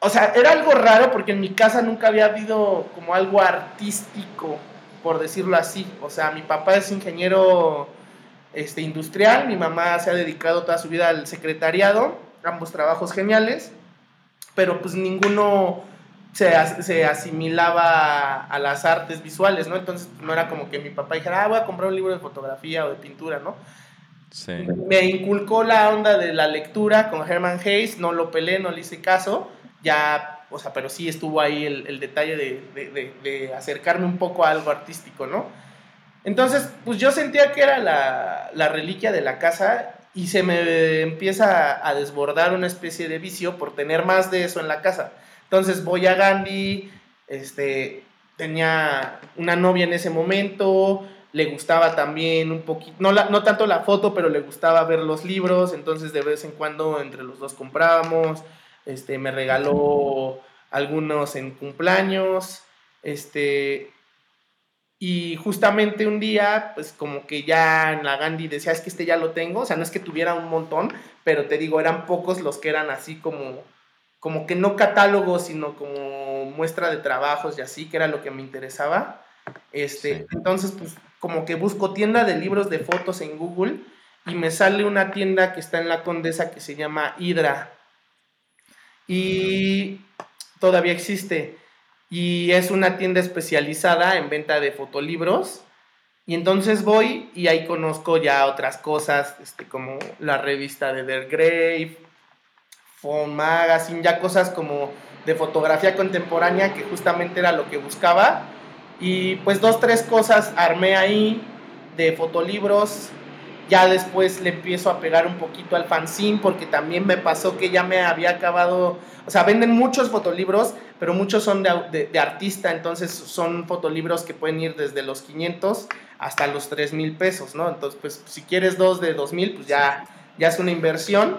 O sea, era algo raro porque en mi casa nunca había habido como algo artístico, por decirlo así. O sea, mi papá es ingeniero este, industrial, mi mamá se ha dedicado toda su vida al secretariado ambos trabajos geniales, pero pues ninguno se, se asimilaba a, las artes visuales, ¿no? Entonces no era como que mi papá dijera, ah, voy a comprar un libro de fotografía o de pintura, ¿no? Sí. Me inculcó la onda de la lectura con Herman Hayes, no lo pelé, no le hice caso, ya, o sea, pero sí estuvo ahí el, el detalle de, de, de, acercarme un poco a algo artístico, ¿no? Entonces, pues yo sentía que era la, la reliquia de la casa y se me empieza a desbordar una especie de vicio por tener más de eso en la casa. Entonces voy a Gandhi, este, tenía una novia en ese momento, le gustaba también un poquito, no, no tanto la foto, pero le gustaba ver los libros, entonces de vez en cuando entre los dos comprábamos, este, me regaló algunos en cumpleaños, este, y justamente un día, pues como que ya en la Gandhi decía, es que este ya lo tengo, o sea, no es que tuviera un montón, pero te digo, eran pocos los que eran así como como que no catálogo, sino como muestra de trabajos y así, que era lo que me interesaba. Este, Entonces, pues como que busco tienda de libros de fotos en Google y me sale una tienda que está en la Condesa que se llama Hydra. Y todavía existe. Y es una tienda especializada en venta de fotolibros. Y entonces voy y ahí conozco ya otras cosas, este, como la revista de Der Grave, Phone Magazine, ya cosas como de fotografía contemporánea, que justamente era lo que buscaba. Y pues dos, tres cosas armé ahí de fotolibros. Ya después le empiezo a pegar un poquito al fanzine, porque también me pasó que ya me había acabado. O sea, venden muchos fotolibros, pero muchos son de, artista, entonces son fotolibros que pueden ir desde los 500 hasta los 3 mil pesos, ¿no? Entonces, pues si quieres dos de 2 mil, pues ya, ya es una inversión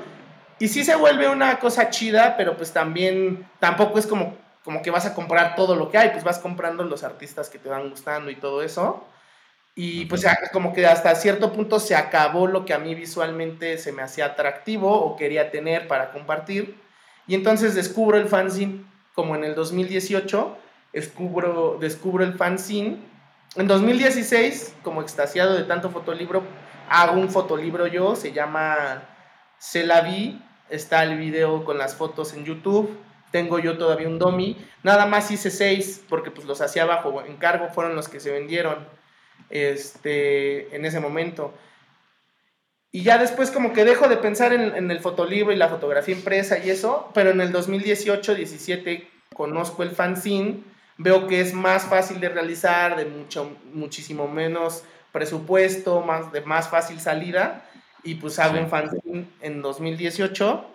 y sí se vuelve una cosa chida, pero pues también tampoco es como, como que vas a comprar todo lo que hay, pues vas comprando los artistas que te van gustando y todo eso. Y pues como que hasta cierto punto se acabó lo que a mí visualmente se me hacía atractivo o quería tener para compartir. Y entonces descubro el fanzine como en el 2018, descubro, descubro el fanzine. En 2016, como extasiado de tanto fotolibro, hago un fotolibro yo, se llama Se la vi, está el video con las fotos en YouTube. Tengo yo todavía un domi. Nada más hice seis porque pues los hacía bajo encargo, fueron los que se vendieron este, en ese momento. Y ya después como que dejo de pensar en, el fotolibro y la fotografía impresa y eso, pero en el 2018-17 conozco el fanzine, veo que es más fácil de realizar, de mucho, muchísimo menos presupuesto, más, de más fácil salida y pues hago un fanzine en 2018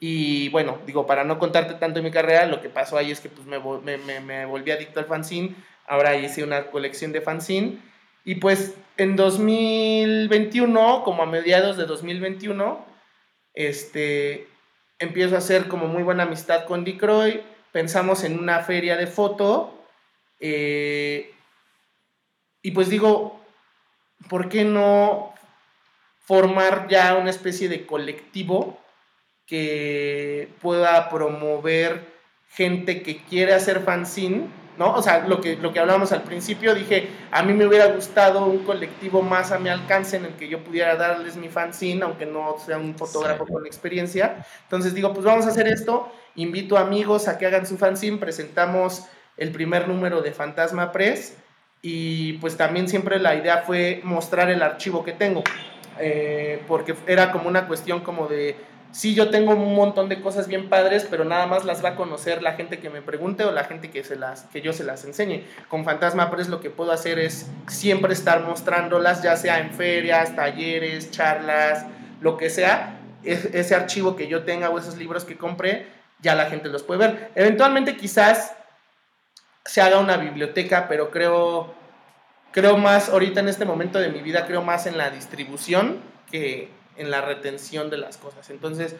y bueno, digo, para no contarte tanto de mi carrera, lo que pasó ahí es que pues me, me, me, volví adicto al fanzine, ahora hice una colección de fanzine y pues en 2021, como a mediados de 2021, este, empiezo a hacer como muy buena amistad con Dick Roy, pensamos en una feria de foto eh, y pues digo, ¿por qué no formar ya una especie de colectivo que pueda promover gente que quiere hacer fanzine, ¿no? O sea, lo que, lo que hablábamos al principio, dije, a mí me hubiera gustado un colectivo más a mi alcance en el que yo pudiera darles mi fanzine, aunque no sea un fotógrafo con experiencia. Entonces digo, pues vamos a hacer esto, invito amigos a que hagan su fanzine, presentamos el primer número de Fantasma Press y pues también siempre la idea fue mostrar el archivo que tengo. Eh, porque era como una cuestión como de, sí, yo tengo un montón de cosas bien padres, pero nada más las va a conocer la gente que me pregunte o la gente que, se las, que yo se las enseñe. Con Fantasma Press lo que puedo hacer es siempre estar mostrándolas, ya sea en ferias, talleres, charlas, lo que sea. ese archivo que yo tenga o esos libros que compré, ya la gente los puede ver. Eventualmente quizás se haga una biblioteca, pero creo creo más, ahorita en este momento de mi vida, creo más en la distribución que en la retención de las cosas. Entonces,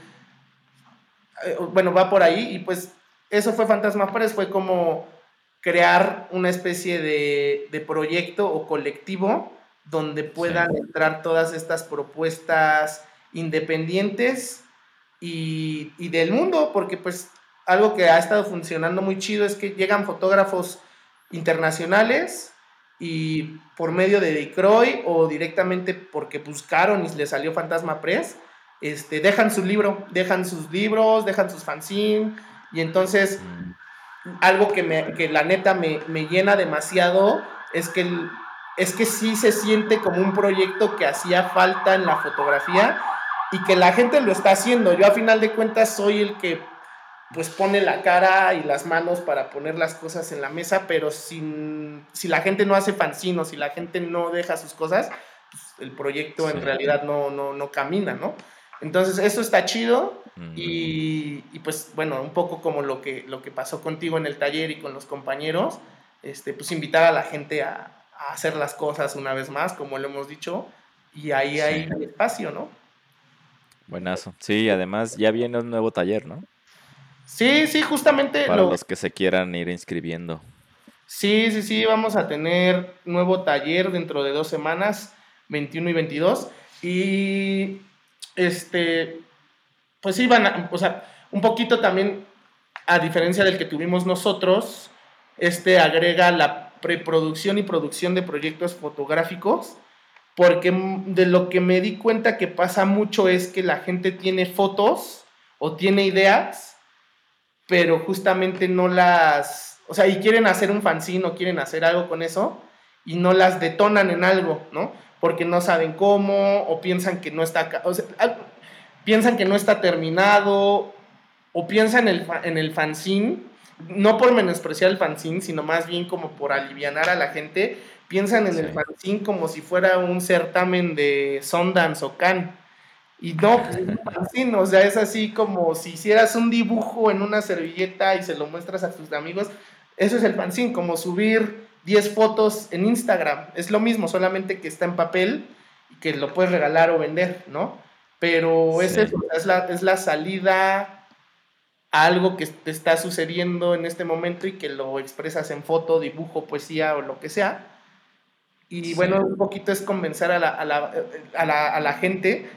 eh, bueno, va por ahí y pues eso fue Fantasma Press, fue como crear una especie de, de proyecto o colectivo donde puedan entrar todas estas propuestas independientes y, y, del mundo, porque pues algo que ha estado funcionando muy chido es que llegan fotógrafos internacionales y por medio de Decroy o directamente porque buscaron y les salió Fantasma Press, este, dejan su libro, dejan sus libros, dejan sus fanzines Y entonces, algo que, me, que la neta me, me llena demasiado es que, es que sí se siente como un proyecto que hacía falta en la fotografía y que la gente lo está haciendo. Yo a final de cuentas soy el que pues pone la cara y las manos para poner las cosas en la mesa, pero sin, si la gente no hace fanzino, si la gente no deja sus cosas, pues, el proyecto en realidad no, no, no camina, ¿no? Entonces, eso está chido y, y, pues bueno, un poco como lo que, lo que pasó contigo en el taller y con los compañeros, este, pues invitar a la gente a, a hacer las cosas una vez más, como lo hemos dicho, y ahí hay espacio, ¿no? Buenazo. Sí, además ya viene un nuevo taller, ¿no? Sí, sí, justamente. Para los que se quieran ir inscribiendo. Sí, sí, sí, vamos a tener nuevo taller dentro de dos semanas, 21 y 22. Y este, pues sí, van a, o sea, un poquito también, a diferencia del que tuvimos nosotros, este agrega la preproducción y producción de proyectos fotográficos, porque de lo que me di cuenta que pasa mucho es que la gente tiene fotos o tiene ideas pero justamente no las, o sea, y quieren hacer un fanzine o quieren hacer algo con eso y no las detonan en algo, ¿no? Porque no saben cómo o piensan que no está, o sea, piensan que no está terminado o piensan en el, en el fanzine, no por menospreciar el fanzine, sino más bien como por alivianar a la gente, piensan en el fanzine como si fuera un certamen de Sundance o Cannes y no, pues es un fanzine, o sea, es así como si hicieras un dibujo en una servilleta y se lo muestras a tus amigos. Eso es el fanzine, como subir 10 fotos en Instagram. Es lo mismo, solamente que está en papel y que lo puedes regalar o vender, ¿no? Pero es eso, es la, es la salida a algo que te está sucediendo en este momento y que lo expresas en foto, dibujo, poesía o lo que sea. Y bueno, un poquito es convencer a la, a la, a la, a la gente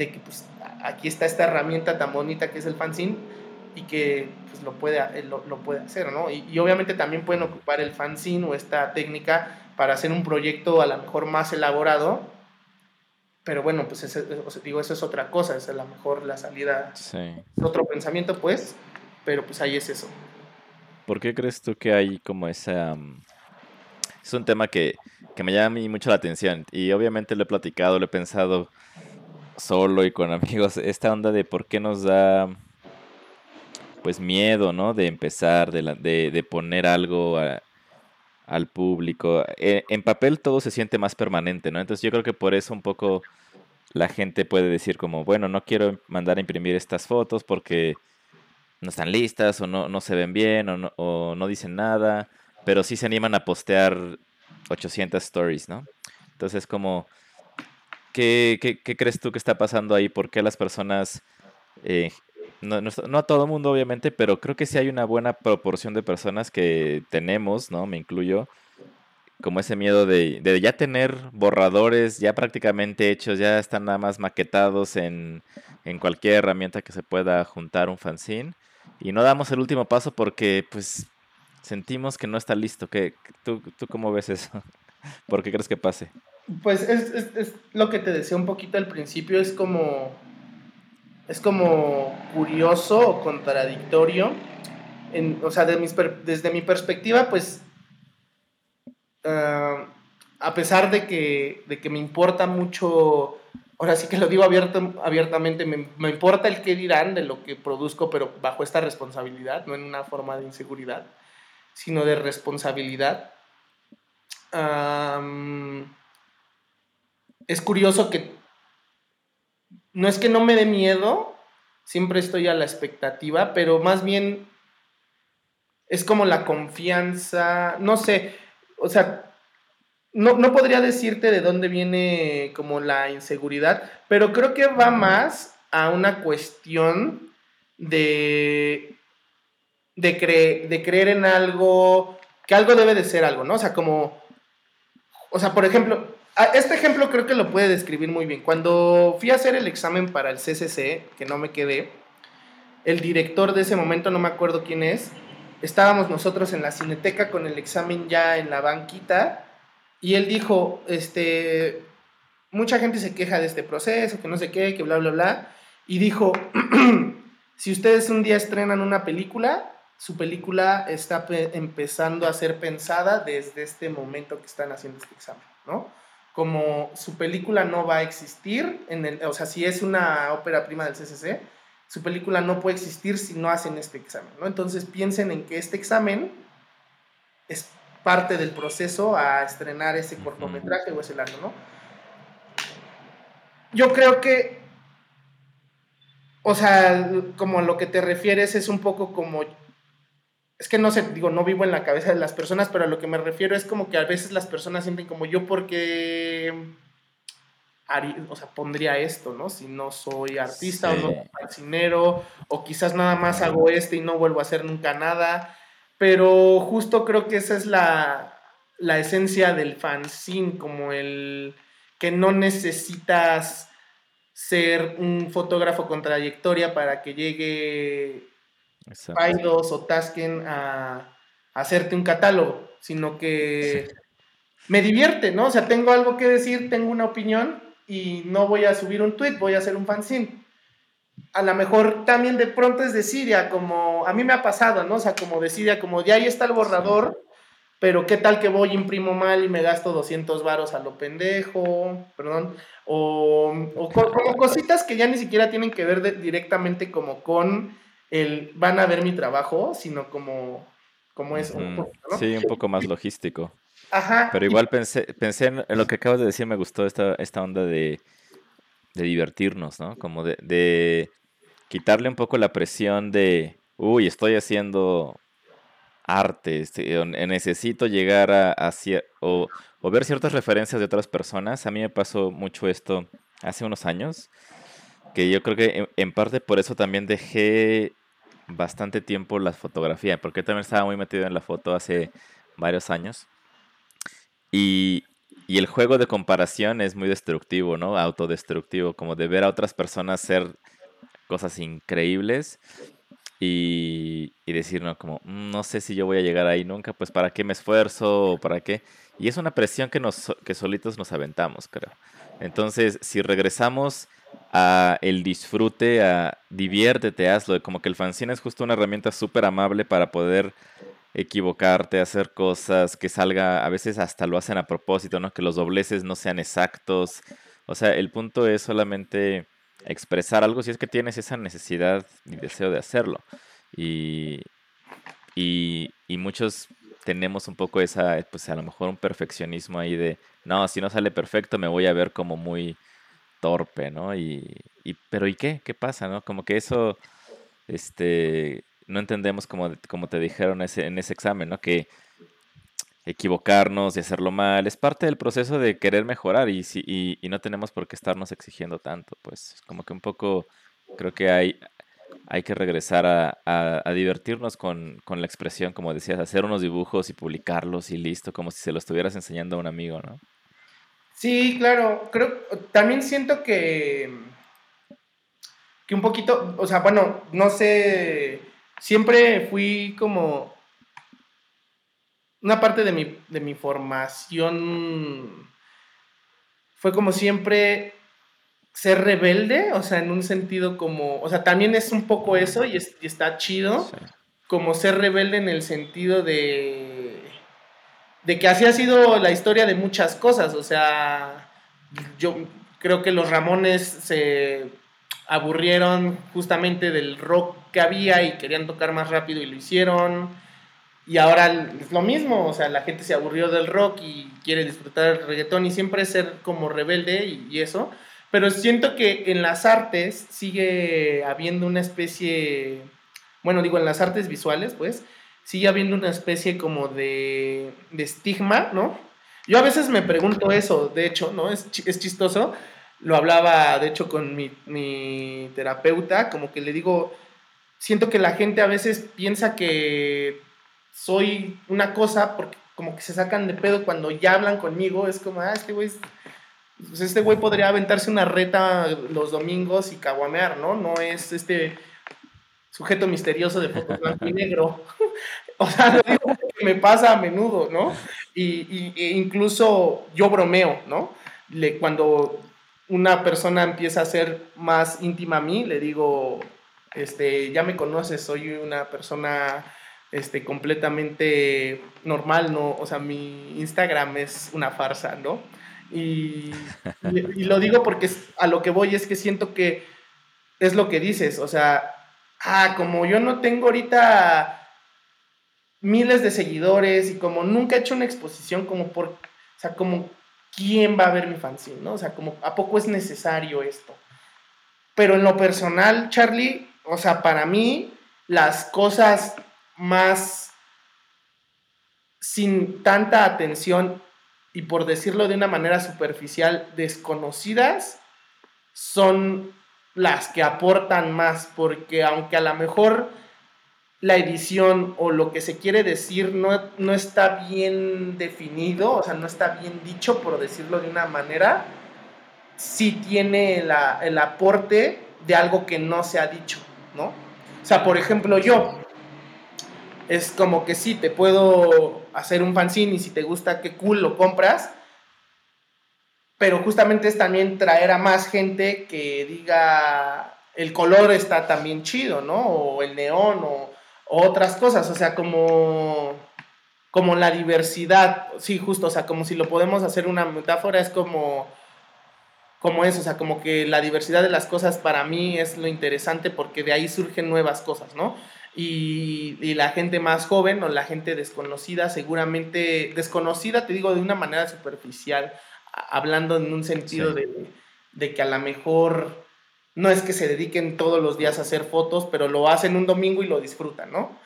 de que pues aquí está esta herramienta tan bonita que es el fanzine y que pues lo puede, lo, lo puede hacer, ¿no? Y, obviamente también pueden ocupar el fanzine o esta técnica para hacer un proyecto a lo mejor más elaborado, pero bueno, pues ese, digo, eso es otra cosa, es a lo mejor la salida, sí. otro pensamiento pues, pero pues ahí es eso. ¿Por qué crees tú que hay como esa... Mm, es un tema que, que me llama a mí mucho la atención y obviamente lo he platicado, lo he pensado solo y con *laughs* amigos, esta onda de por qué nos da pues miedo, ¿no? De empezar, de, de, poner algo al público. E, en papel todo se siente más permanente, ¿no? Entonces yo creo que por eso un poco la gente puede decir como, bueno, no quiero mandar a imprimir estas fotos porque no están listas o no, no se ven bien o no, no dicen nada, pero sí se animan a postear 800 stories, ¿no? Entonces como ¿Qué, crees tú que está pasando ahí? ¿Por qué las personas, eh, no, a todo mundo obviamente, pero creo que sí hay una buena proporción de personas que tenemos, ¿no? Me incluyo, como ese miedo de, ya tener borradores ya prácticamente hechos, ya están nada más maquetados en, cualquier herramienta que se pueda juntar un fanzine. Y no damos el último paso porque pues sentimos que no está listo. ¿Qué, tú, ¿Tú cómo ves eso? *laughs* ¿Por qué crees que pase? Pues es, es, es, lo que te decía un poquito al principio, es como, es como curioso o contradictorio. En, o sea, de mis, desde mi perspectiva, pues, uh, a pesar de que, de que me importa mucho, ahora sí que lo digo abierto, abiertamente, me, me, importa el qué dirán de lo que produzco, pero bajo esta responsabilidad, no en una forma de inseguridad, sino de responsabilidad. Es curioso que no es que no me dé miedo, siempre estoy a la expectativa, pero más bien es como la confianza, no sé, o sea, no, no, podría decirte de dónde viene como la inseguridad, pero creo que va más a una cuestión de, de, de creer en algo, que algo debe de ser algo, ¿no? O sea, como, o sea, por ejemplo, este ejemplo creo que lo puede describir muy bien. Cuando fui a hacer el examen para el CCC, que no me quedé, el director de ese momento, no me acuerdo quién es, estábamos nosotros en la cineteca con el examen ya en la banquita y él dijo, este, mucha gente se queja de este proceso, que no sé qué, que bla, bla, bla, y dijo, *clears throat* si ustedes un día estrenan una película, su película está empezando a ser pensada desde este momento que están haciendo este examen, ¿no? Como su película no va a existir, en el, o sea, si es una ópera prima del CCC, su película no puede existir si no hacen este examen, ¿no? Entonces piensen en que este examen es parte del proceso a estrenar ese cortometraje o ese largo, ¿no? Yo creo que, o sea, como lo que te refieres es un poco como, es que no sé, digo, no vivo en la cabeza de las personas, pero a lo que me refiero es como que a veces las personas sienten como yo porque o sea, pondría esto, ¿no? Si no soy artista o no soy cocinero, o quizás nada más hago este y no vuelvo a hacer nunca nada. Pero justo creo que esa es la, la esencia del fanzine, como el que no necesitas ser un fotógrafo con trayectoria para que llegue Paidos o Tasken a, a, hacerte un catálogo, sino que me divierte, ¿no? O sea, tengo algo que decir, tengo una opinión y no voy a subir un tweet, voy a hacer un fanzine. A lo mejor también de pronto es de Siria, como a mí me ha pasado, ¿no? O sea, como de Siria, como ya ahí está el borrador, pero qué tal que voy, imprimo mal y me gasto 200 varos a lo pendejo, perdón, o, como cositas que ya ni siquiera tienen que ver directamente como con el van a ver mi trabajo, sino como, como es un poco, ¿no? Sí, un poco más logístico. Pero igual pensé, pensé en, lo que acabas de decir, me gustó esta, esta onda de, divertirnos, ¿no? Como de, quitarle un poco la presión de, uy, estoy haciendo arte, este, necesito llegar a, a o, o, ver ciertas referencias de otras personas. A mí me pasó mucho esto hace unos años, que yo creo que en parte por eso también dejé bastante tiempo la fotografía, porque también estaba muy metido en la foto hace varios años. Y, el juego de comparación es muy destructivo, ¿no? Autodestructivo, como de ver a otras personas hacer cosas increíbles y, decir, no, como, mm, no sé si yo voy a llegar ahí nunca, pues para qué me esfuerzo para qué. Y es una presión que, nos, que solitos nos aventamos, creo. Entonces, si regresamos a el disfrute, a diviértete, hazlo, como que el fanzine es justo una herramienta súper amable para poder equivocarte, hacer cosas, que salga, a veces hasta lo hacen a propósito, ¿no? Que los dobleces no sean exactos. O sea, el punto es solamente expresar algo si es que tienes esa necesidad y deseo de hacerlo. Y, y, y muchos tenemos un poco esa, pues a lo mejor un perfeccionismo ahí de, no, si no sale perfecto me voy a ver como muy torpe, ¿no? Y, y pero ¿y qué? ¿Qué pasa, no? Como que eso, este, no entendemos como, como te dijeron ese, en ese examen, ¿no? Que equivocarnos y hacerlo mal es parte del proceso de querer mejorar y, si, y, no tenemos por qué estarnos exigiendo tanto, pues como que un poco creo que hay, hay que regresar a, a, divertirnos con, con, la expresión, como decías, hacer unos dibujos y publicarlos y listo, como si se lo estuvieras enseñando a un amigo, ¿no? Sí, claro, creo, también siento que, que un poquito, o sea, bueno, no sé siempre fui como una parte de mi, de mi formación fue como siempre ser rebelde, o sea, en un sentido como, o sea, también es un poco eso y, está chido, como ser rebelde en el sentido de, de que así ha sido la historia de muchas cosas, o sea, yo creo que los Ramones se aburrieron justamente del rock que había y querían tocar más rápido y lo hicieron. Y ahora es lo mismo, o sea, la gente se aburrió del rock y quiere disfrutar el reggaetón y siempre ser como rebelde y, eso. Pero siento que en las artes sigue habiendo una especie, bueno, digo, en las artes visuales, pues, sigue habiendo una especie como de, de estigma, ¿no? Yo a veces me pregunto eso, de hecho, ¿no? Es, es chistoso, lo hablaba de hecho con mi, terapeuta, como que le digo, siento que la gente a veces piensa que soy una cosa porque como que se sacan de pedo cuando ya hablan conmigo, es como, ah, este güey, pues este güey podría aventarse una reta los domingos y caguamear, ¿no? No es este sujeto misterioso de fotos blanco y negro. *laughs* o sea, lo digo que me pasa a menudo, ¿no? Y, e incluso yo bromeo, ¿no? Cuando una persona empieza a ser más íntima a mí, le digo, este, ya me conoces, soy una persona este, completamente normal, ¿no? O sea, mi Instagram es una farsa, ¿no? Y, y, lo digo porque a lo que voy es que siento que es lo que dices, o sea, ah, como yo no tengo ahorita miles de seguidores y como nunca he hecho una exposición como por, o sea, como quién va a ver mi fanzine, ¿no? O sea, como a poco es necesario esto. Pero en lo personal, Charlie, o sea, para mí las cosas más sin tanta atención y por decirlo de una manera superficial, desconocidas, son las que aportan más, porque aunque a lo mejor la edición o lo que se quiere decir no, no está bien definido, o sea, no está bien dicho, por decirlo de una manera, sí tiene el aporte de algo que no se ha dicho, ¿no? O sea, por ejemplo, yo, es como que sí, te puedo hacer un fanzine y si te gusta, qué cool, lo compras. Pero justamente es también traer a más gente que diga, el color está también chido, ¿no? O el neón o, otras cosas, o sea, como, como la diversidad, sí, justo, o sea, como si lo podemos hacer una metáfora, es como como eso, o sea, como que la diversidad de las cosas para mí es lo interesante porque de ahí surgen nuevas cosas, ¿no? Y, la gente más joven o la gente desconocida, seguramente, desconocida te digo de una manera superficial, hablando en un sentido de, de, que a lo mejor no es que se dediquen todos los días a hacer fotos, pero lo hacen un domingo y lo disfrutan, ¿no?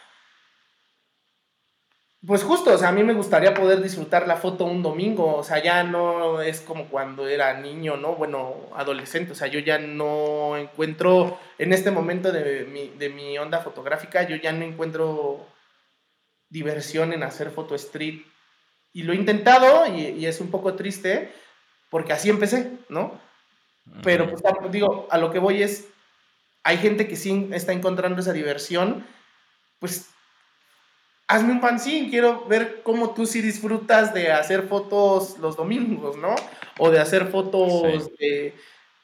Pues justo, o sea, a mí me gustaría poder disfrutar la foto un domingo, o sea, ya no es como cuando era niño, ¿no? Bueno, adolescente, o sea, yo ya no encuentro, en este momento de mi, de mi onda fotográfica, yo ya no encuentro diversión en hacer foto street. Y lo he intentado y, y es un poco triste porque así empecé, ¿no? Pero, pues, digo, a lo que voy es, hay gente que sí está encontrando esa diversión, pues hazme un fanzine, quiero ver cómo tú sí disfrutas de hacer fotos los domingos, ¿no? O de hacer fotos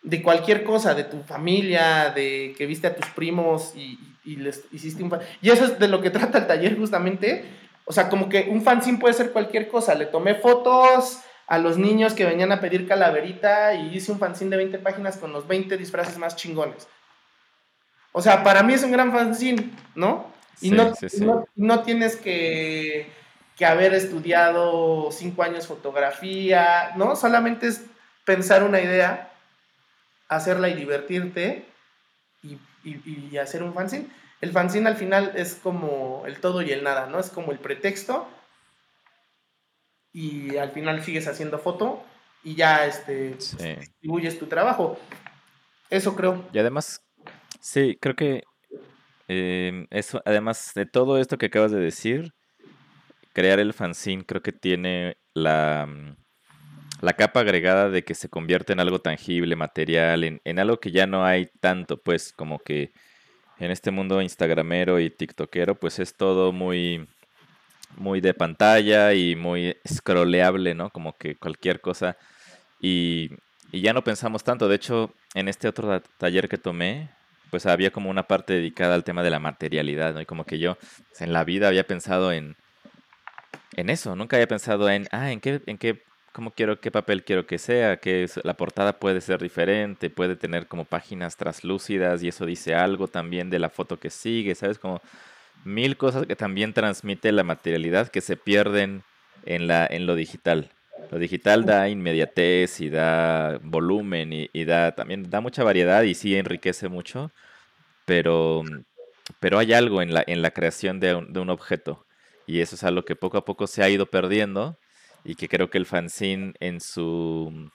de, cualquier cosa, de tu familia, de que viste a tus primos y, les hiciste un fanzine. Y eso es de lo que trata el taller justamente. O sea, como que un fanzine puede ser cualquier cosa. Le tomé fotos a los niños que venían a pedir calaverita y hice un fanzine de 20 páginas con los 20 disfraces más chingones. O sea, para mí es un gran fanzine, ¿no? Y no, No, tienes que, haber estudiado cinco años fotografía, ¿no? Solamente es pensar una idea, hacerla y divertirte y, hacer un fanzine. El fanzine al final es como el todo y el nada, ¿no? Es como el pretexto y al final sigues haciendo foto y ya este, distribuyes tu trabajo. Eso creo. Y además, sí, creo que Em, eso, además de todo esto que acabas de decir, crear el fanzine creo que tiene la, mm, la capa agregada de que se convierte en algo tangible, material, en, algo que ya no hay tanto, pues como que en este mundo instagramero y tiktokero, pues es todo muy, muy de pantalla y muy scrolleable, ¿no? Como que cualquier cosa. Y, y ya no pensamos tanto. De hecho, en este otro taller que tomé, pues había como una parte dedicada al tema de la materialidad, ¿no? Y como que yo pues, en la vida había pensado en, en eso, nunca había pensado en, ah, en qué, en qué, cómo quiero, qué papel quiero que sea, que la portada puede ser diferente, puede tener como páginas traslúcidas y eso dice algo también de la foto que sigue, ¿sabes? Como mil cosas que también transmite la materialidad que se pierden en, la, en lo digital. Lo digital da inmediatez y da volumen y, da también da mucha variedad y sí enriquece mucho, pero, pero hay algo en la, en la creación de un, de un objeto y eso es algo que poco a poco se ha ido perdiendo y que creo que el fanzine en su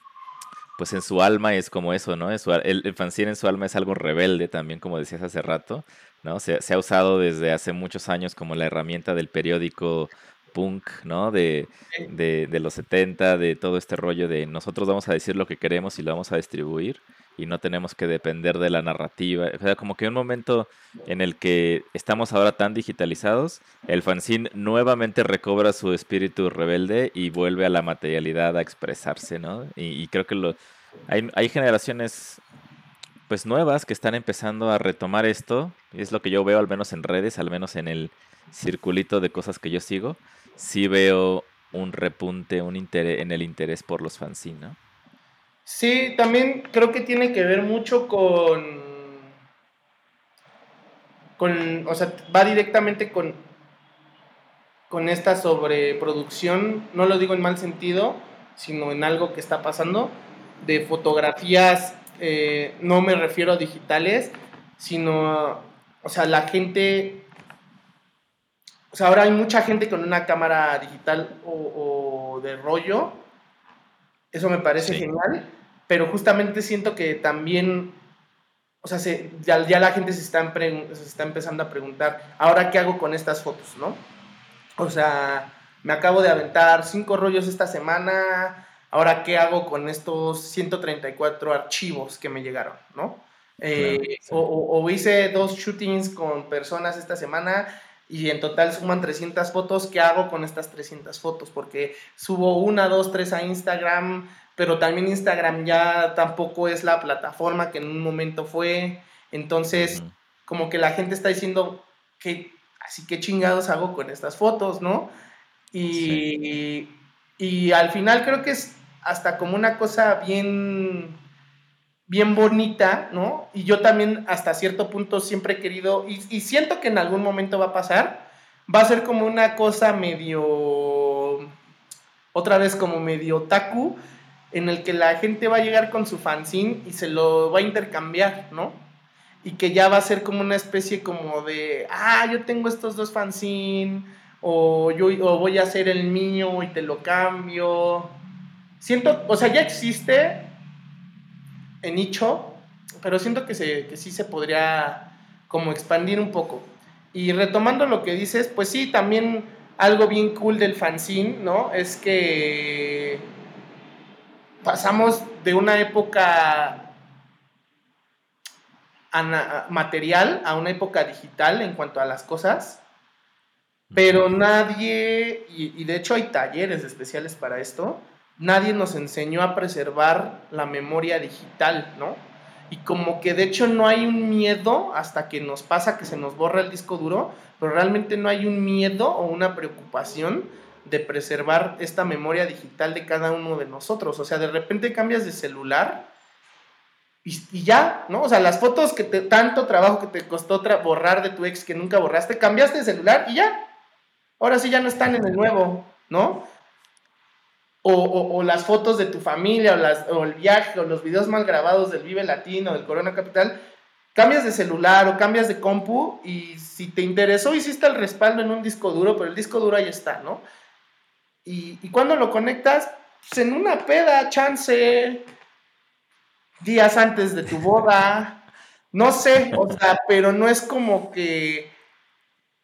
pues en su alma es como eso, ¿no? el, el, fanzine en su alma es algo rebelde también, como decías hace rato, ¿no? Se, se, ha usado desde hace muchos años como la herramienta del periódico punk, ¿no? De, de, los 70, de todo este rollo de nosotros vamos a decir lo que queremos y lo vamos a distribuir y no tenemos que depender de la narrativa. O sea, como que un momento en el que estamos ahora tan digitalizados, el fanzine nuevamente recobra su espíritu rebelde y vuelve a la materialidad a expresarse, ¿no? Y, creo que lo, hay, hay generaciones pues nuevas que están empezando a retomar esto. Es lo que yo veo al menos en redes, al menos en el circulito de cosas que yo sigo. Sí veo un repunte un interés, en el interés por los fanzines, ¿no? Sí, también creo que tiene que ver mucho con, con, o sea, va directamente con, con esta sobreproducción, no lo digo en mal sentido, sino en algo que está pasando, de fotografías, eh, no me refiero a digitales, sino, o sea, la gente, o sea, ahora hay mucha gente con una cámara digital o, de rollo, eso me parece genial, pero justamente siento que también, o sea, ya, la gente se está, se está empezando a preguntar, ahora qué hago con estas fotos, ¿no? O sea, me acabo de aventar cinco rollos esta semana, ahora qué hago con estos 134 archivos que me llegaron, ¿no? Eh, o, hice dos shootings con personas esta semana y en total suman 300 fotos, ¿qué hago con estas 300 fotos? Porque subo una, dos, tres a Instagram, pero también Instagram ya tampoco es la plataforma que en un momento fue. Entonces, como que la gente está diciendo que así que chingados hago con estas fotos, ¿no? Y, y al final creo que es hasta como una cosa bien bien bonita, ¿no? Y yo también hasta cierto punto siempre he querido, y, siento que en algún momento va a pasar, va a ser como una cosa medio, otra vez como medio taku, en el que la gente va a llegar con su fanzine y se lo va a intercambiar, ¿no? Y que ya va a ser como una especie como de, ah, yo tengo estos dos fanzines, o yo o voy a hacer el mío y te lo cambio. Siento, o sea, ya existe en nicho, pero siento que, se, que sí se podría como expandir un poco. Y retomando lo que dices, pues sí, también algo bien cool del fanzine, ¿no? Es que pasamos de una época material a una época digital en cuanto a las cosas, pero nadie, y, de hecho hay talleres especiales para esto, nadie nos enseñó a preservar la memoria digital, ¿no? Y como que de hecho no hay un miedo hasta que nos pasa que se nos borra el disco duro, pero realmente no hay un miedo o una preocupación de preservar esta memoria digital de cada uno de nosotros. O sea, de repente cambias de celular y, ya, ¿no? O sea, las fotos que te, tanto trabajo que te costó borrar de tu ex que nunca borraste, cambiaste de celular y ya. Ahora sí ya no están en el nuevo, ¿no? O, las fotos de tu familia, o, el viaje, o los videos mal grabados del Vive Latino, del Corona Capital, cambias de celular o cambias de compu y si te interesó hiciste el respaldo en un disco duro, pero el disco duro ahí está, ¿no? Y, y cuando lo conectas, pues en una peda, chance, días antes de tu boda, no sé, o sea, pero no es como que...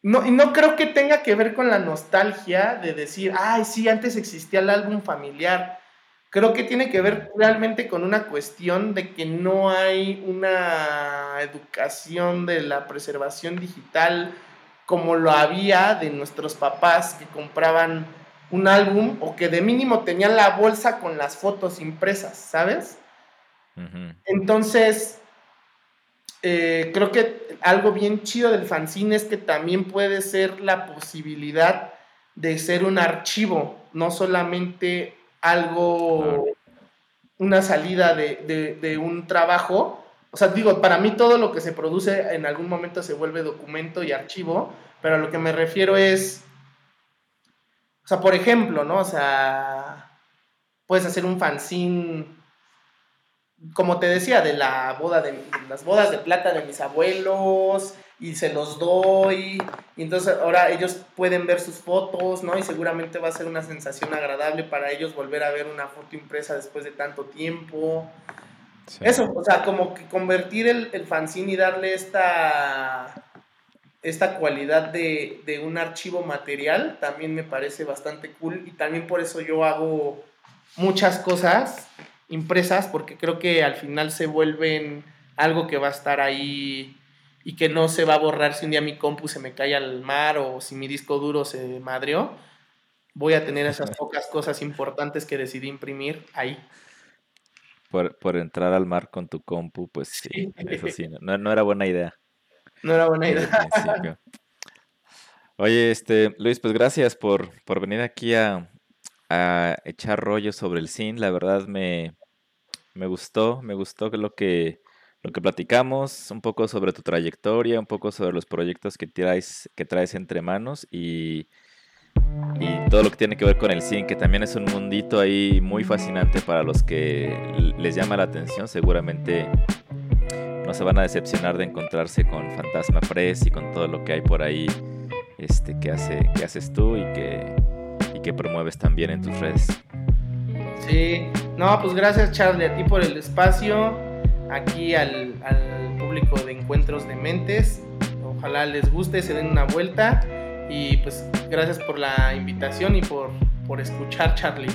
No, y no creo que tenga que ver con la nostalgia de decir, ay, sí, antes existía el álbum familiar. Creo que tiene que ver realmente con una cuestión de que no hay una educación de la preservación digital como lo había de nuestros papás que compraban un álbum o que de mínimo tenían la bolsa con las fotos impresas, ¿sabes? Entonces, eh, creo que algo bien chido del fanzine es que también puede ser la posibilidad de ser un archivo, no solamente algo, una salida de, de, un trabajo. O sea, digo, para mí todo lo que se produce en algún momento se vuelve documento y archivo, pero a lo que me refiero es o sea, por ejemplo, ¿no? O sea, puedes hacer un fanzine, como te decía, de la boda de, las bodas de plata de mis abuelos y se los doy. Y entonces ahora ellos pueden ver sus fotos, ¿no? Y seguramente va a ser una sensación agradable para ellos volver a ver una foto impresa después de tanto tiempo. Eso, o sea, como que convertir el, el fanzine y darle esta esta cualidad de, un archivo material también me parece bastante cool y también por eso yo hago muchas cosas impresas porque creo que al final se vuelven algo que va a estar ahí y que no se va a borrar si un día mi compu se me cae al mar o si mi disco duro se madrió. Voy a tener esas pocas cosas importantes que decidí imprimir ahí. por, entrar al mar con tu compu, pues sí, eso sí, *laughs* no, no, era buena idea. No era buena idea. Oye, este, Luis, pues gracias por, por venir aquí a, a echar rollo sobre el cine. La verdad me, me gustó, me gustó lo que, lo que platicamos, un poco sobre tu trayectoria, un poco sobre los proyectos que traes, que traes entre manos y, y todo lo que tiene que ver con el cine, que también es un mundito ahí muy fascinante para los que les llama la atención. Seguramente no se van a decepcionar de encontrarse con Fantasma Press y con todo lo que hay por ahí este, que, hace, que haces tú y que, y que promueves también en tus redes. Sí, no, pues gracias Charlie a ti por el espacio, aquí al, al público de Encuentros de Mentes. Ojalá les guste, se den una vuelta y pues gracias por la invitación y por, por escuchar Charlie.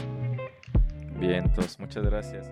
Bien, entonces muchas gracias.